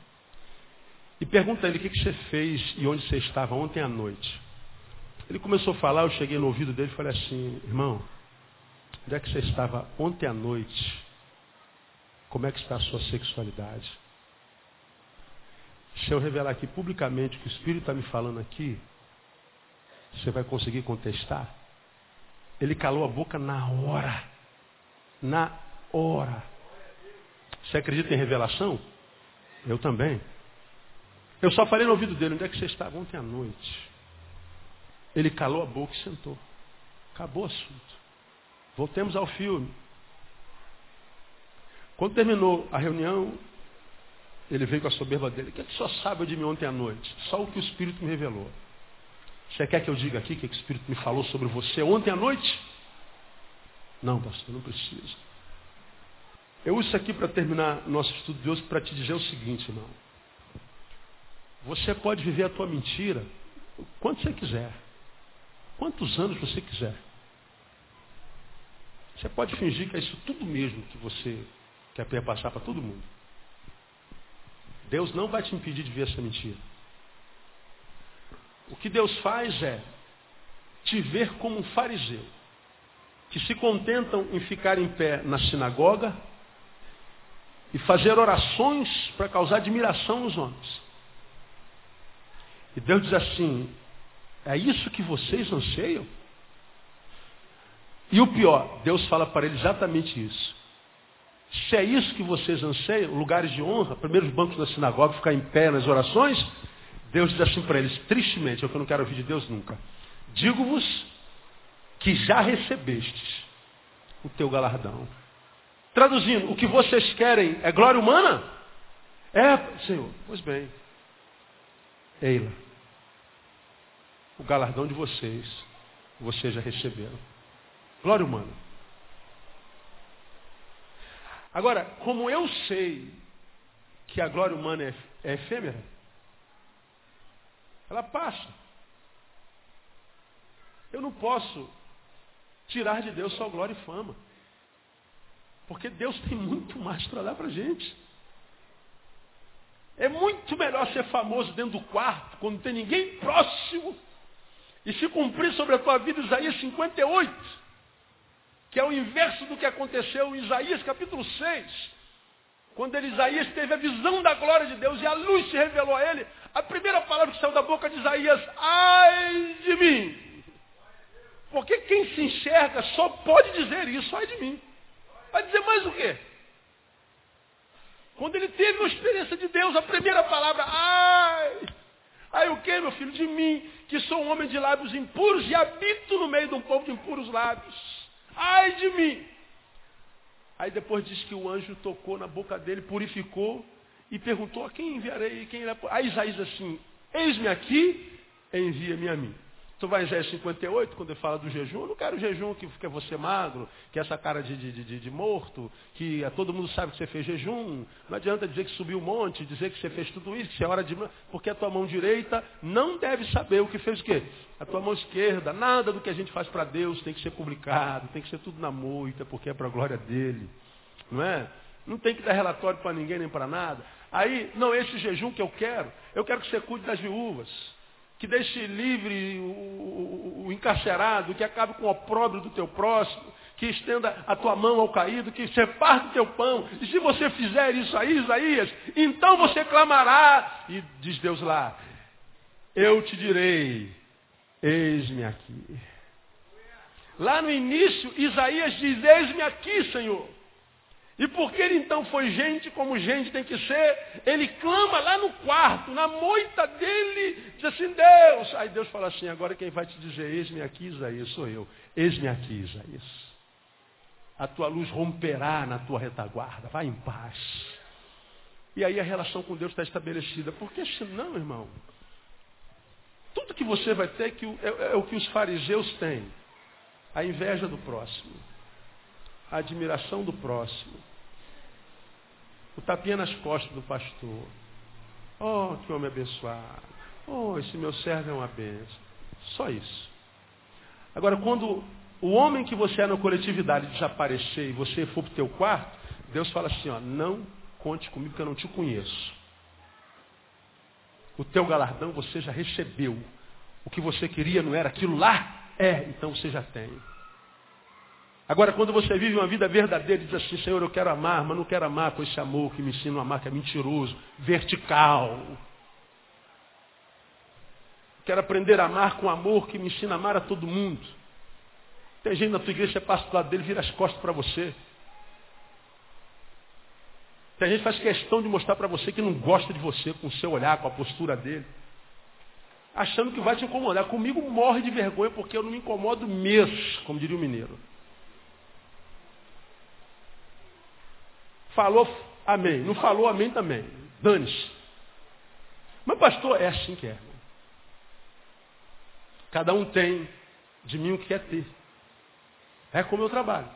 E pergunta a ele o que, que você fez e onde você estava ontem à noite. Ele começou a falar, eu cheguei no ouvido dele e falei assim, irmão, onde é que você estava ontem à noite? Como é que está a sua sexualidade? Se eu revelar aqui publicamente o que o Espírito está me falando aqui, você vai conseguir contestar? Ele calou a boca na hora. Na hora. Você acredita em revelação? Eu também. Eu só falei no ouvido dele, onde é que você estava ontem à noite? Ele calou a boca e sentou. Acabou o assunto. Voltemos ao filme. Quando terminou a reunião, ele veio com a soberba dele. O que, é que só sabe de mim ontem à noite? Só o que o Espírito me revelou. Você quer que eu diga aqui o que, é o Espírito me falou sobre você ontem à noite? Não, pastor, não preciso. Eu uso isso aqui para terminar nosso estudo de hoje para te dizer o seguinte, irmão. Você pode viver a tua mentira quanto você quiser. Quantos anos você quiser. Você pode fingir que é isso tudo mesmo que você quer passar para todo mundo. Deus não vai te impedir de ver essa mentira. O que Deus faz é te ver como um fariseu, que se contentam em ficar em pé na sinagoga e fazer orações para causar admiração nos homens. E Deus diz assim: é isso que vocês anseiam? E o pior, Deus fala para ele exatamente isso. Se é isso que vocês anseiam, lugares de honra, primeiros bancos da sinagoga, ficar em pé nas orações, Deus diz assim para eles, tristemente, é o que eu não quero ouvir de Deus nunca. Digo-vos que já recebestes o teu galardão. Traduzindo, o que vocês querem é glória humana? É, Senhor. Pois bem. Eila. O galardão de vocês, vocês já receberam. Glória humana. Agora, como eu sei que a glória humana é, é efêmera, ela passa. Eu não posso tirar de Deus só glória e fama. Porque Deus tem muito mais para dar para a gente. É muito melhor ser famoso dentro do quarto, quando não tem ninguém próximo, e se cumprir sobre a tua vida Isaías 58 que é o inverso do que aconteceu em Isaías capítulo 6. Quando ele, Isaías teve a visão da glória de Deus e a luz se revelou a ele, a primeira palavra que saiu da boca de Isaías, ai de mim. Porque quem se enxerga só pode dizer isso, ai de mim. Vai dizer mais o quê? Quando ele teve uma experiência de Deus, a primeira palavra, ai. Ai o que, meu filho? De mim, que sou um homem de lábios impuros e habito no meio de um povo de impuros lábios. Ai de mim! Aí depois diz que o anjo tocou na boca dele, purificou e perguntou a quem enviarei, quem irá. Aí Isaías assim, eis-me aqui, envia-me a mim. Tu vai em Isaías 58, quando ele fala do jejum, eu não quero jejum que, que é você magro, que é essa cara de, de, de, de morto, que todo mundo sabe que você fez jejum. Não adianta dizer que subiu um monte, dizer que você fez tudo isso, que você é hora de. Porque a tua mão direita não deve saber o que fez o quê? A tua mão esquerda, nada do que a gente faz para Deus tem que ser publicado, tem que ser tudo na moita, porque é para a glória dele. Não é? Não tem que dar relatório para ninguém nem para nada. Aí, não, esse jejum que eu quero, eu quero que você cuide das viúvas que deixe livre o, o, o encarcerado, que acabe com o opróbrio do teu próximo, que estenda a tua mão ao caído, que separe o teu pão. E se você fizer isso aí, Isaías, então você clamará. E diz Deus lá, eu te direi, eis-me aqui. Lá no início, Isaías diz, eis-me aqui, Senhor. E porque ele então foi gente como gente tem que ser, ele clama lá no quarto, na moita dele, diz assim, Deus. Aí Deus fala assim, agora quem vai te dizer, eis-me aqui, Isaías, sou eu. Eis-me aqui, Isaías. a tua luz romperá na tua retaguarda. Vai em paz. E aí a relação com Deus está estabelecida. Porque senão, irmão, tudo que você vai ter é, é, é o que os fariseus têm. A inveja do próximo. A admiração do próximo. O tapinha nas costas do pastor. Oh, que homem abençoado. Oh, esse meu servo é uma benção. Só isso. Agora, quando o homem que você é na coletividade desaparecer e você for para o teu quarto, Deus fala assim, ó, não conte comigo que eu não te conheço. O teu galardão você já recebeu. O que você queria não era aquilo lá? É, então você já tem. Agora, quando você vive uma vida verdadeira e diz assim, Senhor, eu quero amar, mas não quero amar com esse amor que me ensina a amar, que é mentiroso, vertical. Quero aprender a amar com amor que me ensina a amar a todo mundo. Tem gente na tua igreja, você passa do lado dele, vira as costas para você. Tem gente que faz questão de mostrar para você que não gosta de você, com o seu olhar, com a postura dele. Achando que vai te incomodar. Comigo morre de vergonha porque eu não me incomodo mesmo, como diria o mineiro. Falou, amém. Não falou, amém também. Dane-se. Mas pastor, é assim que é. Cada um tem de mim o que quer ter. É como eu trabalho.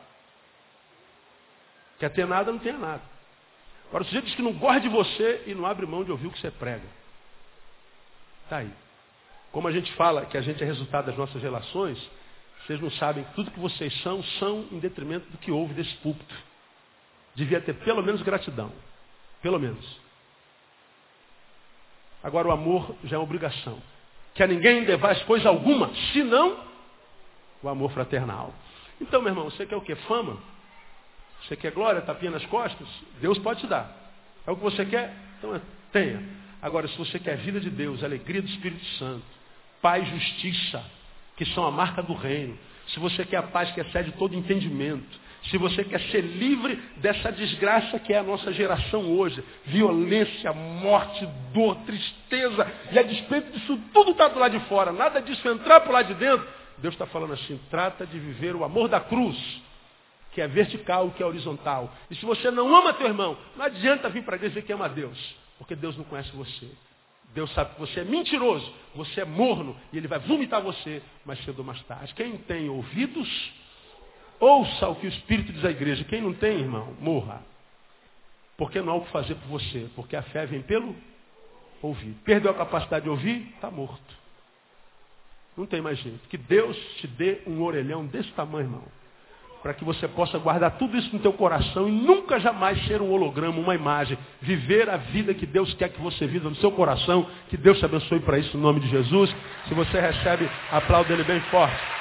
Quer ter nada, não tenha nada. Agora, o sujeito diz que não gosta de você e não abre mão de ouvir o que você prega. Está aí. Como a gente fala que a gente é resultado das nossas relações, vocês não sabem que tudo que vocês são, são em detrimento do que houve desse púlpito. Devia ter pelo menos gratidão. Pelo menos. Agora o amor já é obrigação. Que a ninguém devais coisa alguma, senão o amor fraternal. Então, meu irmão, você quer o que? Fama? Você quer glória, tapinha nas costas? Deus pode te dar. É o que você quer? Então é, tenha. Agora, se você quer vida de Deus, alegria do Espírito Santo, paz e justiça, que são a marca do reino, se você quer a paz que excede todo entendimento, se você quer ser livre dessa desgraça que é a nossa geração hoje, violência, morte, dor, tristeza, e a despeito disso tudo está do lado de fora, nada disso entrar por lá de dentro, Deus está falando assim, trata de viver o amor da cruz, que é vertical, que é horizontal. E se você não ama teu irmão, não adianta vir para dizer que ama Deus, porque Deus não conhece você. Deus sabe que você é mentiroso, você é morno, e Ele vai vomitar você mais cedo ou mais tarde. Quem tem ouvidos, ouça o que o Espírito diz à igreja. Quem não tem, irmão, morra. Porque não há o que fazer por você, porque a fé vem pelo ouvir. Perdeu a capacidade de ouvir, está morto. Não tem mais jeito. Que Deus te dê um orelhão desse tamanho, irmão. Para que você possa guardar tudo isso no teu coração e nunca jamais ser um holograma, uma imagem. Viver a vida que Deus quer que você viva no seu coração. Que Deus te abençoe para isso em nome de Jesus. Se você recebe, aplauda ele bem forte.